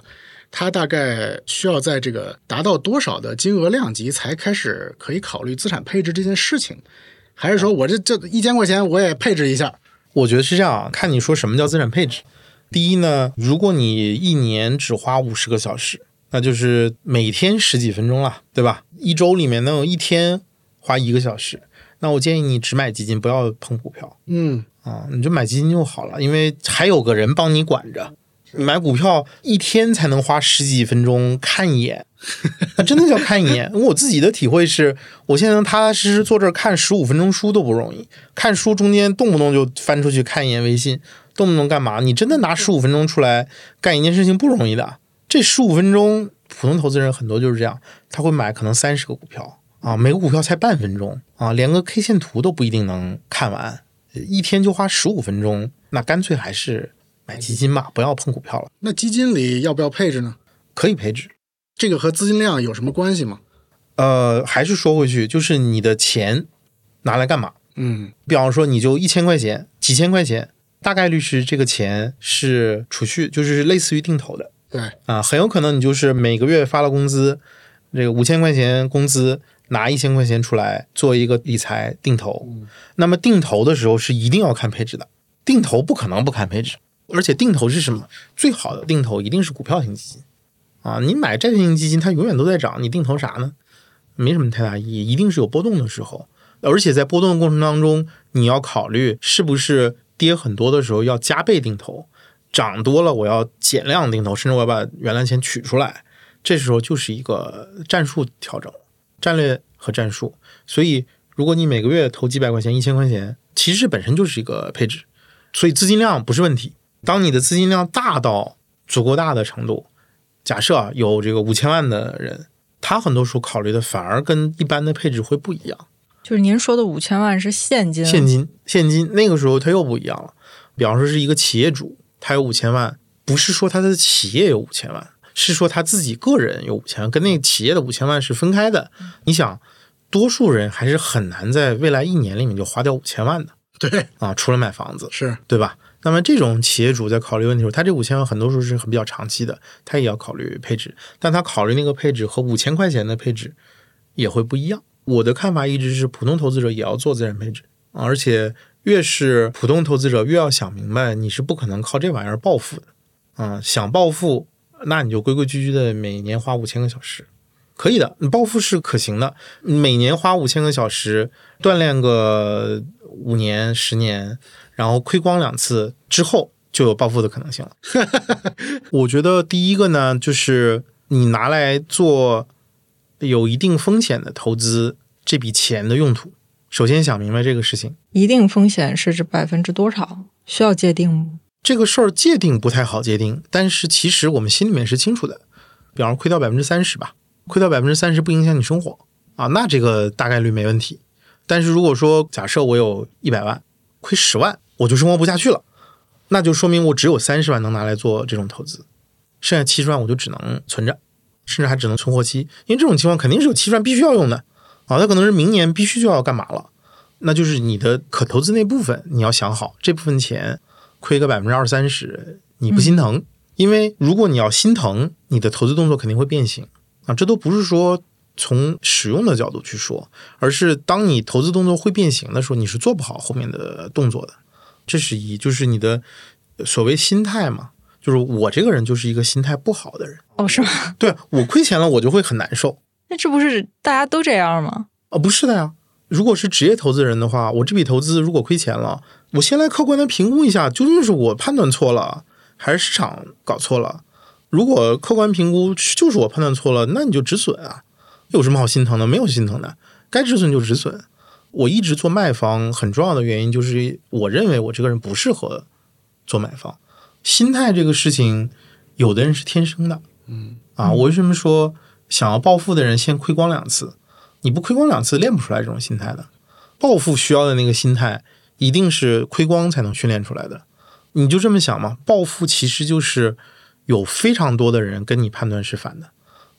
他大概需要在这个达到多少的金额量级才开始可以考虑资产配置这件事情？还是说我这这一千块钱我也配置一下？我觉得是这样，看你说什么叫资产配置。第一呢，如果你一年只花五十个小时，那就是每天十几分钟了，对吧？一周里面能有一天。花一个小时，那我建议你只买基金，不要碰股票。嗯啊，你就买基金就好了，因为还有个人帮你管着。买股票一天才能花十几分钟看一眼，那 真的叫看一眼。我自己的体会是，我现在能踏踏实实坐这儿看十五分钟书都不容易。看书中间动不动就翻出去看一眼微信，动不动干嘛？你真的拿十五分钟出来干一件事情不容易的。这十五分钟，普通投资人很多就是这样，他会买可能三十个股票。啊，每个股票才半分钟啊，连个 K 线图都不一定能看完，一天就花十五分钟，那干脆还是买基金吧，不要碰股票了。那基金里要不要配置呢？可以配置，这个和资金量有什么关系吗？呃，还是说回去，就是你的钱拿来干嘛？嗯，比方说你就一千块钱、几千块钱，大概率是这个钱是储蓄，就是类似于定投的。对啊，很有可能你就是每个月发了工资，这个五千块钱工资。拿一千块钱出来做一个理财定投，那么定投的时候是一定要看配置的，定投不可能不看配置，而且定投是什么？最好的定投一定是股票型基金啊！你买债券型基金，它永远都在涨，你定投啥呢？没什么太大意义，一定是有波动的时候，而且在波动的过程当中，你要考虑是不是跌很多的时候要加倍定投，涨多了我要减量定投，甚至我要把原来钱取出来，这时候就是一个战术调整。战略和战术，所以如果你每个月投几百块钱、一千块钱，其实本身就是一个配置，所以资金量不是问题。当你的资金量大到足够大的程度，假设有这个五千万的人，他很多时候考虑的反而跟一般的配置会不一样。就是您说的五千万是现金，现金，现金，那个时候他又不一样了。比方说是一个企业主，他有五千万，不是说他的企业有五千万，是说他自己个人有五千万，跟那个企业的五千万是分开的。你想，多数人还是很难在未来一年里面就花掉五千万的对，啊，除了买房子，是对吧？那么这种企业主在考虑问题的时候，他这五千万很多时候是很比较长期的，他也要考虑配置，但他考虑那个配置和五千块钱的配置也会不一样。我的看法一直是，普通投资者也要做资产配置，而且越是普通投资者，越要想明白，你是不可能靠这玩意儿暴富的，啊、想暴富，那你就规规矩矩的每年花五千个小时，可以的，你暴富是可行的，每年花五千个小时锻炼个五年、十年，然后亏光两次之后，就有暴富的可能性了。我觉得第一个呢，就是你拿来做有一定风险的投资，这笔钱的用途，首先想明白这个事情。一定风险是指百分之多少？需要界定吗？这个事儿界定不太好界定，但是其实我们心里面是清楚的。比方说亏掉百分之三十吧，亏掉百分之三十不影响你生活啊，那这个大概率没问题。但是如果说假设我有一百万，亏十万，我就生活不下去了，那就说明我只有三十万能拿来做这种投资，剩下七十万我就只能存着，甚至还只能存活期，因为这种情况肯定是有七十万必须要用的啊，它可能是明年必须就要干嘛了，那就是你的可投资那部分你要想好，这部分钱亏个百分之二三十，你不心疼？因为如果你要心疼，你的投资动作肯定会变形啊。这都不是说从使用的角度去说，而是当你投资动作会变形的时候，你是做不好后面的动作的。这是一，就是你的所谓心态嘛，就是我这个人就是一个心态不好的人。哦，是吗？对我亏钱了，我就会很难受。那这不是大家都这样吗？啊，不是的呀。如果是职业投资人的话，我这笔投资如果亏钱了，我先来客观的评估一下，究竟是我判断错了，还是市场搞错了。如果客观评估就是我判断错了，那你就止损啊，有什么好心疼的？没有心疼的，该止损就止损。我一直做卖方，很重要的原因就是我认为我这个人不适合做买方。心态这个事情，有的人是天生的，嗯啊，我为什么说想要暴富的人先亏光两次？你不亏光两次，练不出来这种心态的。暴富需要的那个心态，一定是亏光才能训练出来的。你就这么想嘛？暴富其实就是有非常多的人跟你判断是反的。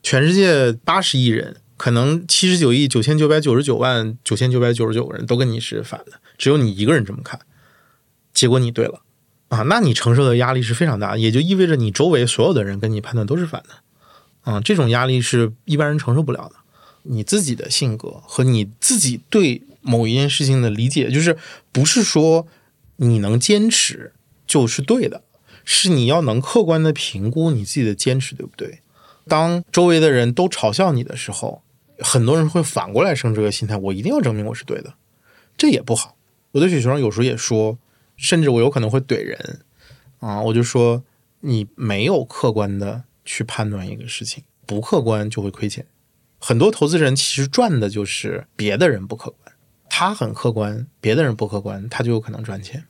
全世界八十亿人，可能七十九亿九千九百九十九万九千九百九十九个人都跟你是反的，只有你一个人这么看，结果你对了啊，那你承受的压力是非常大，也就意味着你周围所有的人跟你判断都是反的啊，这种压力是一般人承受不了的。你自己的性格和你自己对某一件事情的理解，就是不是说你能坚持就是对的，是你要能客观的评估你自己的坚持对不对。当周围的人都嘲笑你的时候，很多人会反过来生这个心态，我一定要证明我是对的，这也不好。我对雪球上有时候也说，甚至我有可能会怼人啊，我就说你没有客观的去判断一个事情，不客观就会亏钱。很多投资人其实赚的就是别的人不客观，他很客观，别的人不客观，他就有可能赚钱。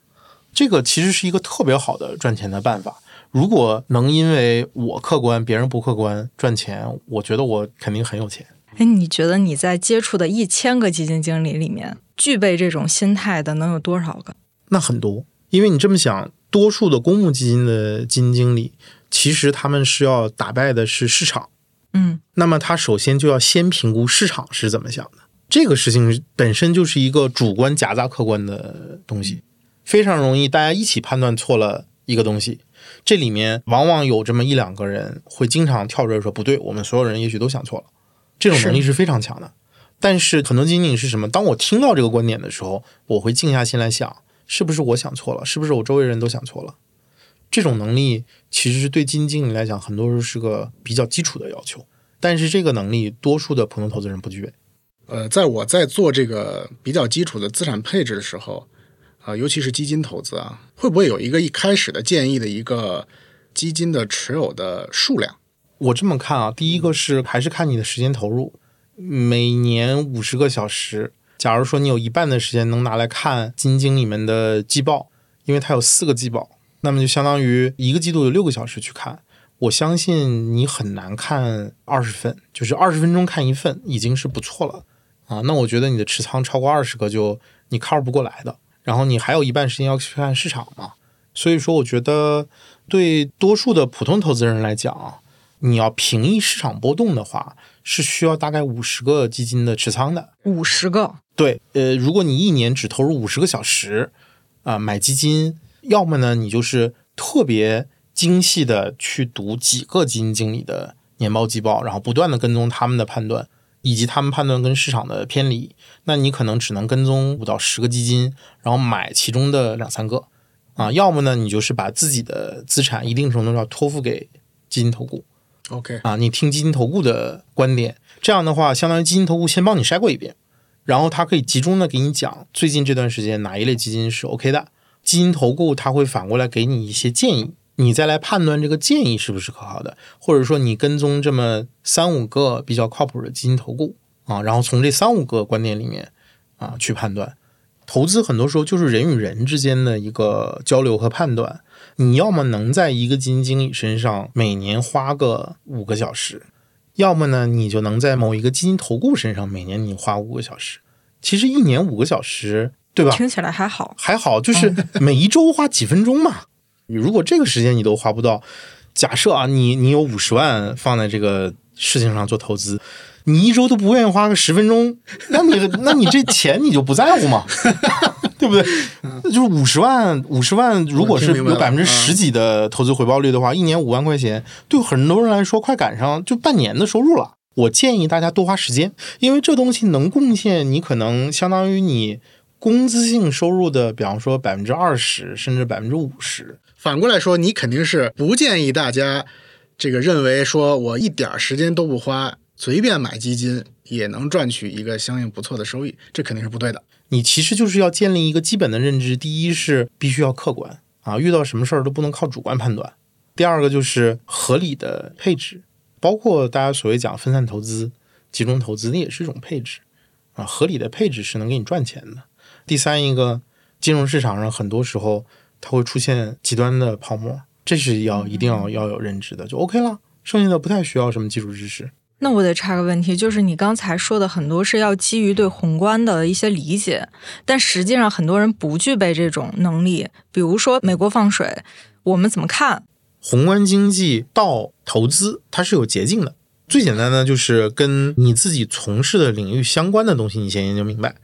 这个其实是一个特别好的赚钱的办法。如果能因为我客观，别人不客观赚钱，我觉得我肯定很有钱。哎，你觉得你在接触的一千个基金经理里面，具备这种心态的能有多少个？那很多，因为你这么想，多数的公募基金的基金经理，其实他们是要打败的是市场。嗯，那么他首先就要先评估市场是怎么想的，这个事情本身就是一个主观夹杂客观的东西，非常容易大家一起判断错了一个东西。这里面往往有这么一两个人会经常跳出来说不对，我们所有人也许都想错了，这种能力是非常强的。但是很多基金经理是什么？当我听到这个观点的时候，我会静下心来想，是不是我想错了？是不是我周围人都想错了？这种能力其实是对基金经理来讲，很多时候是个比较基础的要求。但是这个能力，多数的普通投资人不具备。呃，在我在做这个比较基础的资产配置的时候，啊、尤其是基金投资啊，会不会有一个一开始的建议的一个基金的持有的数量？我这么看啊，第一个是还是看你的时间投入，每年五十个小时。假如说你有一半的时间能拿来看金经里面的季报，因为它有四个季报，那么就相当于一个季度有六个小时去看。我相信你很难看二十份，就是二十分钟看一份已经是不错了啊。那我觉得你的持仓超过二十个就你 cover 不过来的。然后你还有一半时间要去看市场嘛，所以说，我觉得对多数的普通投资人来讲，你要平抑市场波动的话，是需要大概五十个基金的持仓的。五十个，对，呃，如果你一年只投入五十个小时啊、买基金，要么呢，你就是特别精细的去读几个基金经理的年报季报，然后不断的跟踪他们的判断，以及他们判断跟市场的偏离，那你可能只能跟踪五到十个基金，然后买其中的两三个啊，要么呢，你就是把自己的资产一定程度上托付给基金投顾。OK，啊，你听基金投顾的观点，这样的话，相当于基金投顾先帮你筛过一遍，然后他可以集中的给你讲最近这段时间哪一类基金是 OK 的，基金投顾他会反过来给你一些建议，你再来判断这个建议是不是可靠的，或者说你跟踪这么三五个比较靠谱的基金投顾啊，然后从这三五个观点里面啊去判断。投资很多时候就是人与人之间的一个交流和判断，你要么能在一个基金经理身上每年花个五个小时，要么呢你就能在某一个基金投顾身上每年你花五个小时。其实一年五个小时，对吧？听起来还好。还好，就是 每一周花几分钟嘛。你如果这个时间你都花不到，假设啊，你你有五十万放在这个事情上做投资，你一周都不愿意花个十分钟，那你 那你这钱你就不在乎嘛，对不对？那就是五十万，五十万，如果是有百分之十几的投资回报率的话，一年五万块钱，对很多人来说快赶上就半年的收入了。我建议大家多花时间，因为这东西能贡献你可能相当于你工资性收入的，比方说百分之二十甚至百分之五十。反过来说，你肯定是不建议大家这个认为说我一点儿时间都不花，随便买基金也能赚取一个相应不错的收益，这肯定是不对的。你其实就是要建立一个基本的认知，第一是必须要客观啊，遇到什么事儿都不能靠主观判断。第二个就是合理的配置，包括大家所谓讲分散投资、集中投资，那也是一种配置啊。合理的配置是能给你赚钱的。第三一个，金融市场上很多时候它会出现极端的泡沫，这是要一定要要有认知的，就 OK 了。剩下的不太需要什么基础知识。那我得插个问题，就是你刚才说的很多是要基于对宏观的一些理解，但实际上很多人不具备这种能力。比如说美国放水，我们怎么看？宏观经济到投资，它是有捷径的。最简单的就是跟你自己从事的领域相关的东西，你先研究明白。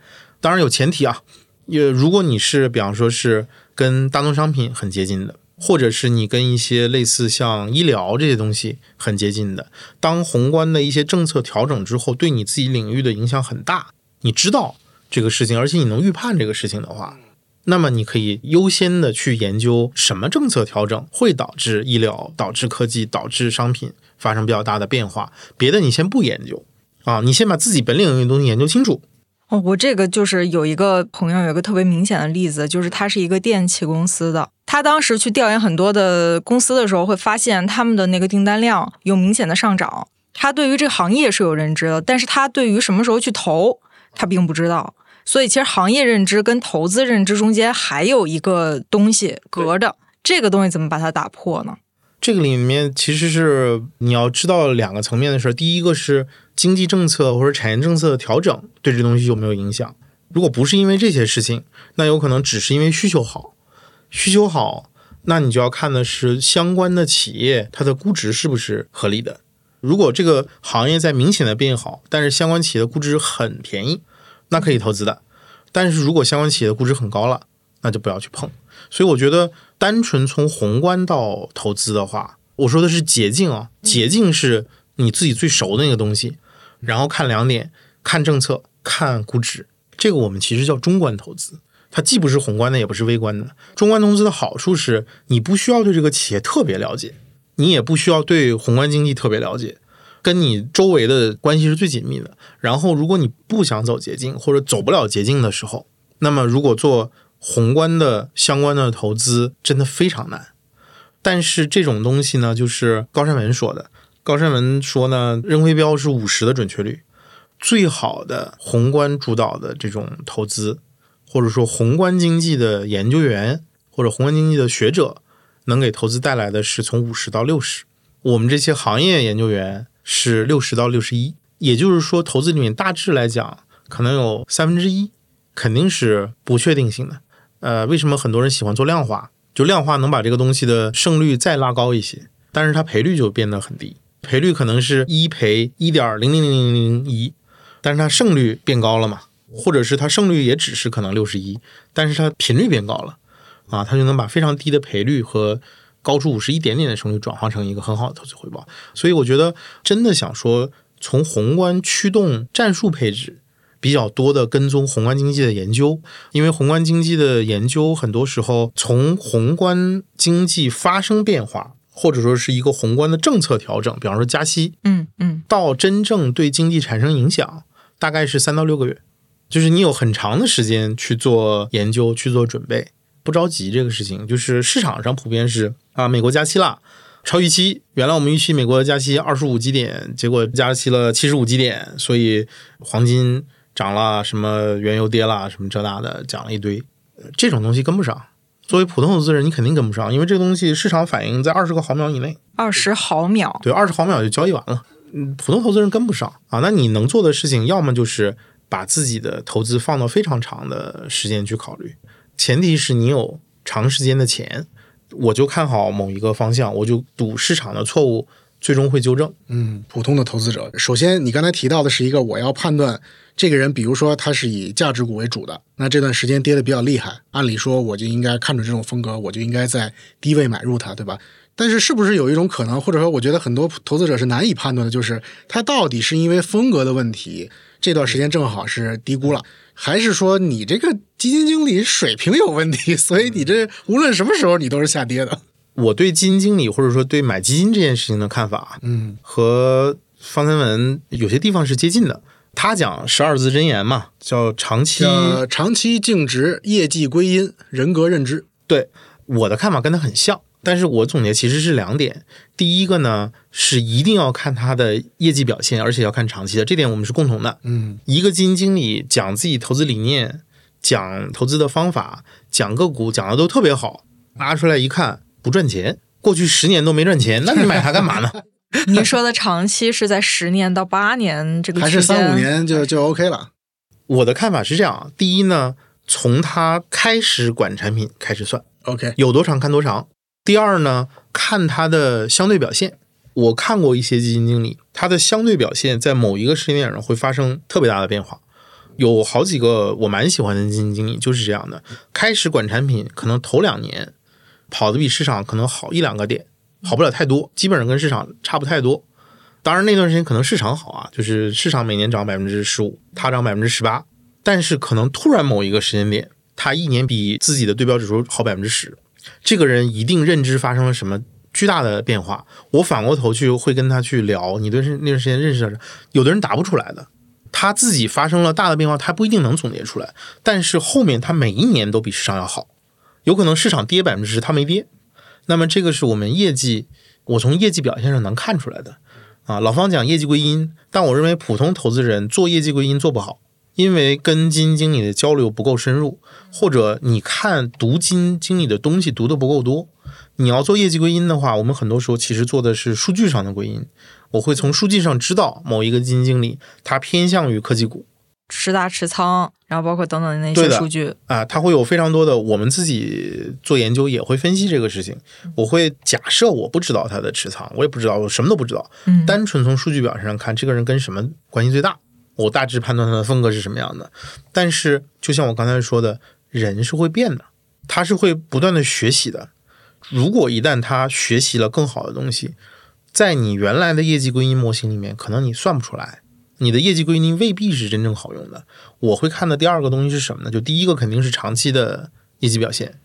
当然有前提啊，也如果你是比方说是跟大宗商品很接近的，或者是你跟一些类似像医疗这些东西很接近的，当宏观的一些政策调整之后，对你自己领域的影响很大，你知道这个事情，而且你能预判这个事情的话，那么你可以优先的去研究什么政策调整会导致医疗、导致科技、导致商品发生比较大的变化，别的你先不研究啊，你先把自己本领域的东西研究清楚。哦，我这个就是有一个朋友有一个特别明显的例子，就是他是一个电器公司的，他当时去调研很多的公司的时候，会发现他们的那个订单量有明显的上涨。他对于这个行业是有认知的，但是他对于什么时候去投，他并不知道。所以其实行业认知跟投资认知中间还有一个东西隔着，这个东西怎么把它打破呢？这个里面其实是你要知道两个层面的事儿，第一个是经济政策或者产业政策的调整对这东西有没有影响。如果不是因为这些事情，那有可能只是因为需求好，需求好，那你就要看的是相关的企业它的估值是不是合理的。如果这个行业在明显的变好，但是相关企业的估值很便宜，那可以投资的。但是如果相关企业的估值很高了，那就不要去碰。所以我觉得，单纯从宏观到投资的话，我说的是捷径啊，捷径是你自己最熟的那个东西，然后看两点：看政策，看估值。这个我们其实叫中观投资，它既不是宏观的，也不是微观的。中观投资的好处是你不需要对这个企业特别了解，你也不需要对宏观经济特别了解，跟你周围的关系是最紧密的。然后，如果你不想走捷径或者走不了捷径的时候，那么如果做宏观的相关的投资，真的非常难。但是这种东西呢，就是高山文说的。高山文说呢，扔飞镖是五十的准确率。最好的宏观主导的这种投资，或者说宏观经济的研究员或者宏观经济的学者，能给投资带来的是从五十到六十。我们这些行业研究员是六十到六十一，也就是说，投资里面大致来讲，可能有三分之一肯定是不确定性的。呃，为什么很多人喜欢做量化？就量化能把这个东西的胜率再拉高一些，但是它赔率就变得很低，赔率可能是一赔一点零零零零零一，但是它胜率变高了嘛，或者是它胜率也只是可能六十一，但是它频率变高了，啊，它就能把非常低的赔率和高出五十一点点的胜率转化成一个很好的投资回报。所以我觉得真的想说，从宏观驱动战术配置。比较多的跟踪宏观经济的研究，因为宏观经济的研究很多时候从宏观经济发生变化，或者说是一个宏观的政策调整，比方说加息，嗯嗯，到真正对经济产生影响，大概是三到六个月，就是你有很长的时间去做研究、去做准备，不着急这个事情。就是市场上普遍是啊，美国加息了，超预期。原来我们预期美国加息二十五基点，结果加息了七十五基点，所以黄金。涨了什么原油跌了什么这那的讲了一堆，这种东西跟不上。作为普通投资人，你肯定跟不上，因为这个东西市场反应在二十个毫秒以内。二十毫秒，对，二十毫秒就交易完了。嗯，普通投资人跟不上啊。那你能做的事情，要么就是把自己的投资放到非常长的时间去考虑，前提是你有长时间的钱。我就看好某一个方向，我就赌市场的错误最终会纠正。嗯，普通的投资者，首先你刚才提到的是一个我要判断。这个人，比如说他是以价值股为主的，那这段时间跌的比较厉害，按理说我就应该看准这种风格，我就应该在低位买入它，对吧？但是是不是有一种可能，或者说我觉得很多投资者是难以判断的，就是他到底是因为风格的问题，这段时间正好是低估了，还是说你这个基金经理水平有问题，所以你这无论什么时候你都是下跌的？我对基金经理或者说对买基金这件事情的看法，嗯，和方三文有些地方是接近的。他讲十二字真言嘛，叫长期长期净值、业绩归因、人格认知。对我的看法跟他很像，但是我总结其实是两点。第一个呢是一定要看他的业绩表现，而且要看长期的，这点我们是共同的。嗯，一个基金经理讲自己投资理念、讲投资的方法、讲个股讲的都特别好，拿出来一看不赚钱，过去十年都没赚钱，那你买它干嘛呢？您说的长期是在十年到八年这个还是三五年就就 OK 了？我的看法是这样：第一呢，从他开始管产品开始算，OK，有多长看多长。第二呢，看他的相对表现。我看过一些基金经理，他的相对表现在某一个时间点上会发生特别大的变化。有好几个我蛮喜欢的基金经理就是这样的：开始管产品，可能头两年跑的比市场可能好一两个点。好不了太多，基本上跟市场差不太多。当然那段时间可能市场好啊，就是市场每年涨百分之十五，它涨百分之十八。但是可能突然某一个时间点，它一年比自己的对标指数好百分之十，这个人一定认知发生了什么巨大的变化。我反过头去会跟他去聊，你对那段时间认识的，有的人答不出来的，他自己发生了大的变化，他不一定能总结出来。但是后面他每一年都比市场要好，有可能市场跌百分之十，他没跌。那么这个是我们业绩，我从业绩表现上能看出来的啊。老方讲业绩归因，但我认为普通投资人做业绩归因做不好，因为跟基金经理的交流不够深入，或者你看读基金经理的东西读的不够多。你要做业绩归因的话，我们很多时候其实做的是数据上的归因。我会从数据上知道某一个基金经理他偏向于科技股。持大持仓，然后包括等等的那些数据啊，它会有非常多的。我们自己做研究也会分析这个事情。我会假设我不知道他的持仓，我也不知道，我什么都不知道。嗯，单纯从数据表上看，这个人跟什么关系最大，我大致判断他的风格是什么样的。但是，就像我刚才说的，人是会变的，他是会不断的学习的。如果一旦他学习了更好的东西，在你原来的业绩归因模型里面，可能你算不出来。你的业绩归因未必是真正好用的。我会看的第二个东西是什么呢？就第一个肯定是长期的业绩表现。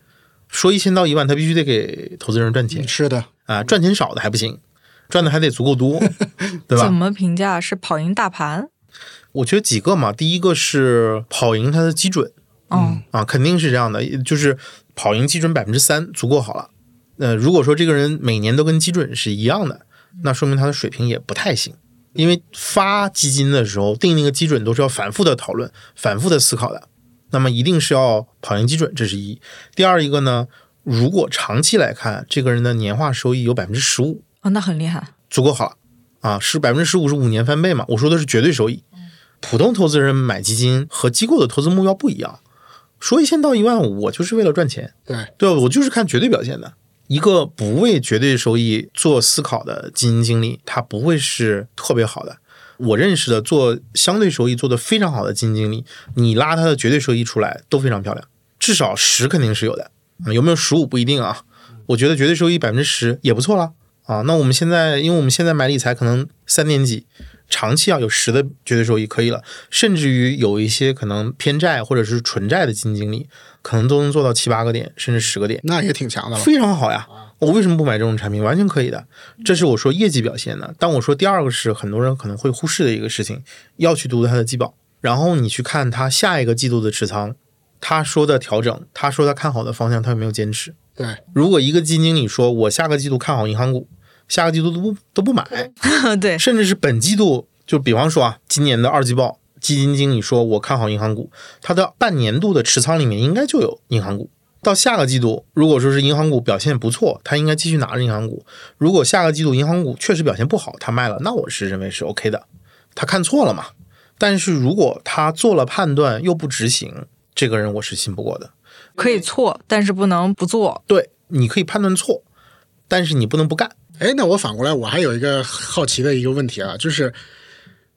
说一千到一万，他必须得给投资人赚钱。是的啊，赚钱少的还不行，赚的还得足够多，对吧？怎么评价是跑赢大盘？我觉得几个嘛，第一个是跑赢它的基准。嗯啊，肯定是这样的，就是跑赢基准百分之三足够好了。那如果说这个人每年都跟基准是一样的，那说明他的水平也不太行。因为发基金的时候定那个基准都是要反复的讨论、反复的思考的，那么一定是要跑赢基准，这是一。第二一个呢，如果长期来看，这个人的年化收益有百分之十五，哦，那很厉害，足够好了啊，是百分之十五是五年翻倍嘛？我说的是绝对收益。普通投资人买基金和机构的投资目标不一样，说一千到一万五，我就是为了赚钱，对，对吧？我就是看绝对表现的。一个不为绝对收益做思考的基金经理，他不会是特别好的。我认识的做相对收益做得非常好的基金经理，你拉他的绝对收益出来都非常漂亮，至少十肯定是有的，有没有十五不一定啊。我觉得绝对收益百分之十也不错了啊。那我们现在，因为我们现在买理财可能三点几，长期要有十的绝对收益可以了，甚至于有一些可能偏债或者是纯债的基金经理，可能都能做到七八个点，甚至十个点。那也挺强的了。非常好呀。我为什么不买这种产品？完全可以的。这是我说业绩表现的。但我说第二个是很多人可能会忽视的一个事情，要去读它的季报，然后你去看它下一个季度的持仓，他说的调整，他说他看好的方向，他有没有坚持？对，如果一个基金经理说我下个季度看好银行股，下个季度都不都不买，对，甚至是本季度，就比方说啊，今年的二季报，基金经理说我看好银行股，他的半年度的持仓里面应该就有银行股。到下个季度，如果说是银行股表现不错，他应该继续拿着银行股。如果下个季度银行股确实表现不好，他卖了，那我是认为是 OK 的。他看错了嘛？但是如果他做了判断又不执行，这个人我是信不过的。可以错，但是不能不做。对，你可以判断错，但是你不能不干。哎，那我反过来，我还有一个好奇的一个问题啊，就是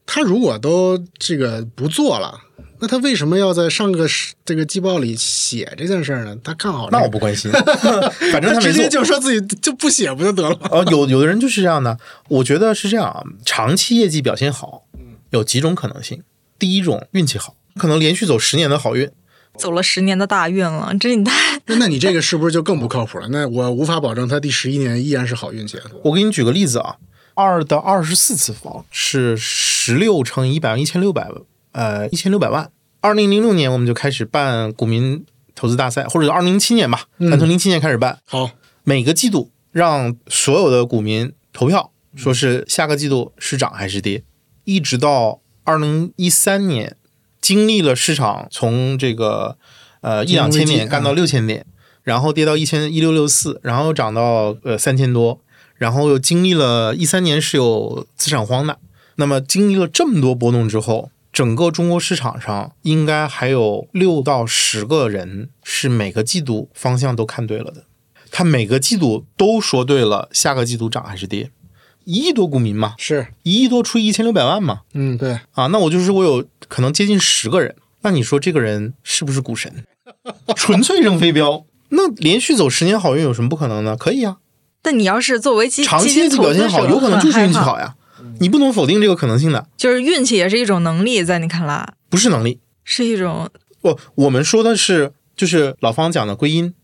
他如果都这个不做了，那他为什么要在上个时这个季报里写这件事儿呢？他看好、这个那我不关心，反正他没直接。就说自己就不写不就得了吗？呃，有有的人就是这样的，我觉得是这样啊。长期业绩表现好，有几种可能性。第一种运气好，可能连续走十年的好运，走了十年的大运了，这你太那 那你这个是不是就更不靠谱了？那我无法保证他第十一年依然是好运气。我给你举个例子啊，二的二十四次方是十六乘以一百万，一千六百，呃，一千六百万。二零零六年我们就开始办股民投资大赛，或者二零零七年吧，咱从零七年开始办，好，每个季度让所有的股民投票，说是下个季度是涨还是跌，一直到二零一三年，经历了市场从这个呃一两千点干到六千点，然后跌到一千一六六四，然后涨到呃三千多，然后又经历了一三年是有资产荒的，那么经历了这么多波动之后，整个中国市场上应该还有六到十个人是每个季度方向都看对了的。他每个季度都说对了，下个季度涨还是跌。一亿多股民嘛，是，一亿多除以一千六百万嘛，嗯，对，啊，那我就是我有可能接近十个人，那你说这个人是不是股神？纯粹扔飞镖，那连续走十年好运有什么不可能呢？可以啊，但你要是作为基长期业绩表现好，有可能就是运气好。呀，你不能否定这个可能性的，就是运气也是一种能力，在你看来不是能力。是一种不，我们说的是就是老方讲的归因。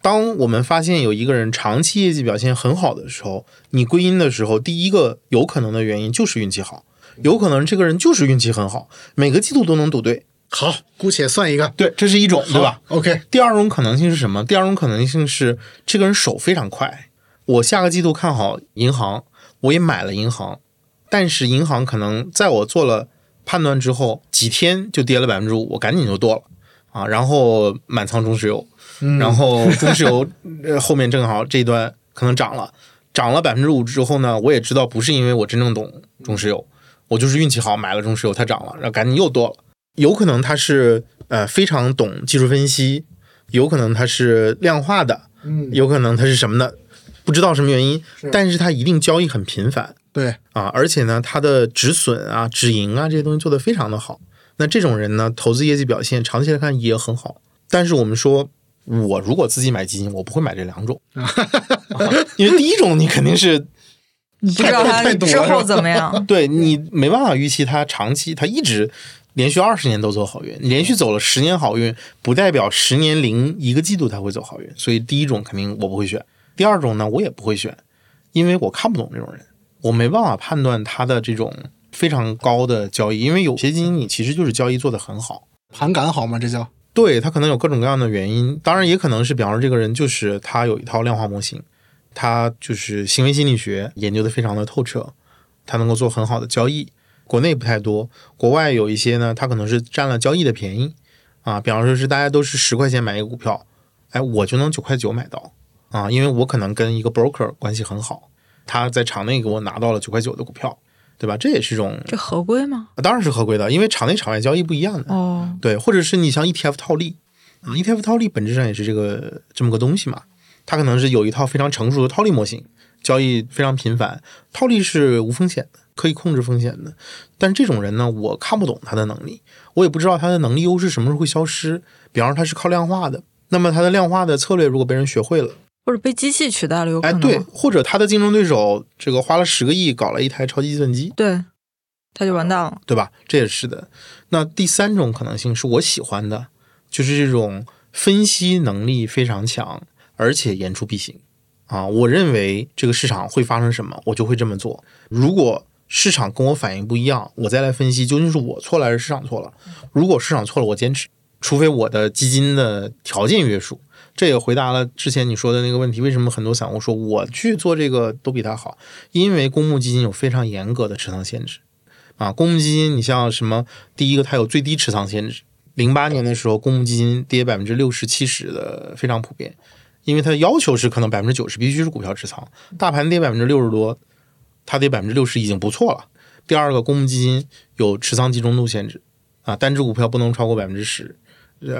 当我们发现有一个人长期业绩表现很好的时候，你归因的时候，第一个有可能的原因就是运气好，有可能这个人就是运气很好，每个季度都能赌对。好，姑且算一个，对，这是一种，对吧？？OK，第二种可能性是什么？第二种可能性是这个人手非常快。我下个季度看好银行，我也买了银行，但是银行可能在我做了判断之后，几天就跌了百分之五，我赶紧就剁了啊，然后满仓中石油，然后中石油 呃后面正好这一段可能涨了，涨了百分之五之后呢，我也知道不是因为我真正懂中石油，我就是运气好买了中石油，它涨了，然后赶紧又剁了。有可能他是呃非常懂技术分析，有可能他是量化的，嗯，有可能他是什么的，不知道什么原因是，但是他一定交易很频繁对，啊，而且呢，他的止损啊、止盈啊这些东西做得非常的好。那这种人呢，投资业绩表现长期来看也很好。但是我们说，我如果自己买基金，我不会买这两种，啊因为第一种你肯定是你不知道它太多了之后怎么样。对你没办法预期他长期，他一直连续二十年都走好运，连续走了十年好运，不代表十年零一个季度他会走好运。所以第一种肯定我不会选，第二种呢我也不会选，因为我看不懂这种人，我没办法判断他的这种非常高的交易，因为有些基金经理其实就是交易做得很好。盘感好吗？这叫对他可能有各种各样的原因，当然也可能是，比方说这个人就是他有一套量化模型，他就是行为心理学研究的非常的透彻，他能够做很好的交易。国内不太多，国外有一些呢，他可能是占了交易的便宜啊，比方说是大家都是十块钱买一个股票，哎，我就能九块九买到啊，因为我可能跟一个 broker 关系很好，他在场内给我拿到了九块九的股票，对吧？这也是一种，这合规吗？当然是合规的，因为场内场外交易不一样的。哦，对，或者是你像 ETF 套利嗯 ETF 套利本质上也是这个这么个东西嘛，它可能是有一套非常成熟的套利模型，交易非常频繁，套利是无风险的，可以控制风险的。但这种人呢，我看不懂他的能力，我也不知道他的能力优势什么时候会消失。比方说他是靠量化的，那么他的量化的策略如果被人学会了，或者被机器取代了，有可哎，对，或者他的竞争对手这个花了十个亿搞了一台超级计算机，对，他就完蛋了。对吧？这也是的。那第三种可能性是我喜欢的，就是这种分析能力非常强，而且言出必行啊。我认为这个市场会发生什么，我就会这么做。如果市场跟我反应不一样，我再来分析究竟是我错了还是市场错了。如果市场错了，我坚持，除非我的基金的条件约束。这也回答了之前你说的那个问题：为什么很多散户说我去做这个都比他好？因为公募基金有非常严格的持仓限制。啊，公募基金，你像什么？第一个，它有最低持仓限制。零八年的时候，公募基金跌百分之六十、七十的非常普遍，因为它的要求是可能百分之九十必须是股票持仓，大盘跌百分之六十多，它跌百分之六十已经不错了。第二个，公募基金有持仓集中度限制，啊，单只股票不能超过百分之十，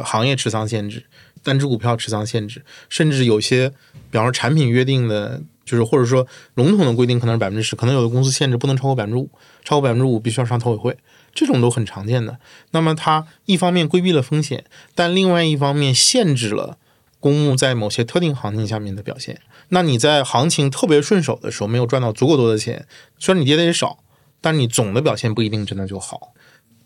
行业持仓限制，单只股票持仓限制，甚至有些，比方说产品约定的。就是或者说笼统的规定可能是百分之十，可能有的公司限制不能超过百分之五，超过百分之五必须要上投委会，这种都很常见的。那么它一方面规避了风险，但另外一方面限制了公募在某些特定行情下面的表现。那你在行情特别顺手的时候没有赚到足够多的钱，虽然你跌的也少，但你总的表现不一定真的就好。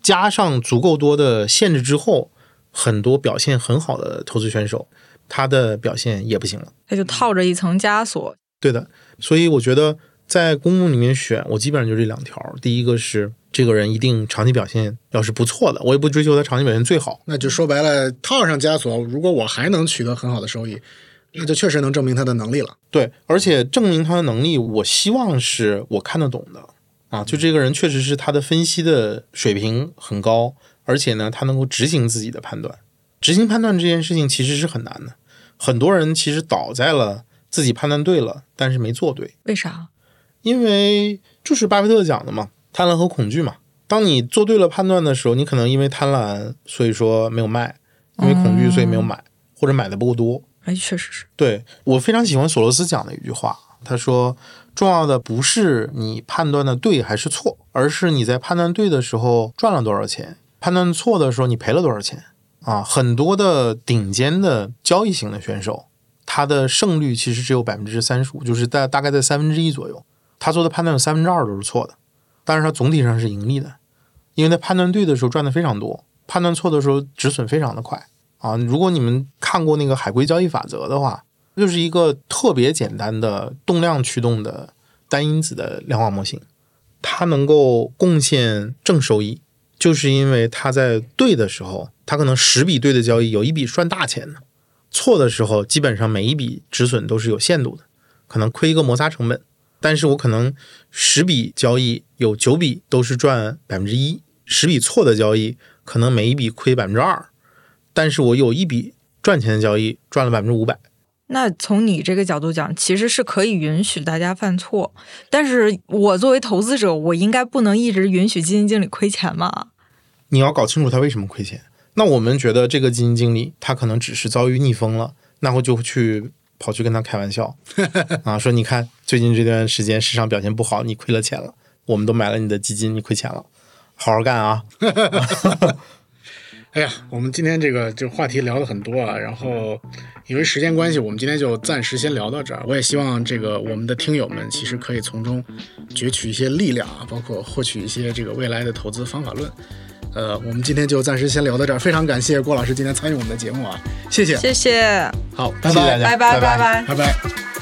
加上足够多的限制之后，很多表现很好的投资选手，他的表现也不行了。他就套着一层枷锁。对的，所以我觉得在公募里面选，我基本上就这两条。第一个是这个人一定长期表现要是不错的，我也不追求他长期表现最好。那就说白了，套上枷锁，如果我还能取得很好的收益，那就确实能证明他的能力了。对，而且证明他的能力，我希望是我看得懂的啊。就这个人确实是他的分析的水平很高，而且呢，他能够执行自己的判断。执行判断这件事情其实是很难的，很多人其实倒在了。自己判断对了，但是没做对，为啥？因为就是巴菲特讲的嘛，贪婪和恐惧嘛。当你做对了判断的时候，你可能因为贪婪，所以说没有卖；因为恐惧，所以没有买，或者买的不够多。哎，确实是。对我非常喜欢索罗斯讲的一句话，他说：“重要的不是你判断的对还是错，而是你在判断对的时候赚了多少钱，判断错的时候你赔了多少钱。”啊，很多的顶尖的交易型的选手。他的胜率其实只有百分之三十五，就是在大概在三分之一左右。他做的判断有三分之二都是错的，但是他总体上是盈利的，因为他判断对的时候赚的非常多，判断错的时候止损非常的快啊。如果你们看过那个海龟交易法则的话，就是一个特别简单的动量驱动的单因子的量化模型，它能够贡献正收益，就是因为它在对的时候，它可能十笔对的交易有一笔赚大钱的。错的时候，基本上每一笔止损都是有限度的，可能亏一个摩擦成本。但是我可能十笔交易有九笔都是赚百分之一，十笔错的交易可能每一笔亏百分之二，但是我有一笔赚钱的交易赚了百分之五百。那从你这个角度讲，其实是可以允许大家犯错，但是我作为投资者，我应该不能一直允许基金经理亏钱吗？你要搞清楚他为什么亏钱。那我们觉得这个基金经理他可能只是遭遇逆风了，那我就去跑去跟他开玩笑 啊，说你看最近这段时间市场表现不好，你亏了钱了，我们都买了你的基金，你亏钱了，好好干啊！哎呀，我们今天这个这话题聊了很多啊，然后因为时间关系，我们今天就暂时先聊到这儿。我也希望这个我们的听友们其实可以从中攫取一些力量啊，包括获取一些这个未来的投资方法论。呃，我们今天就暂时先聊到这儿，非常感谢郭老师今天参与我们的节目啊，谢谢，谢谢，好，拜拜，谢谢大家，拜拜拜拜。拜拜。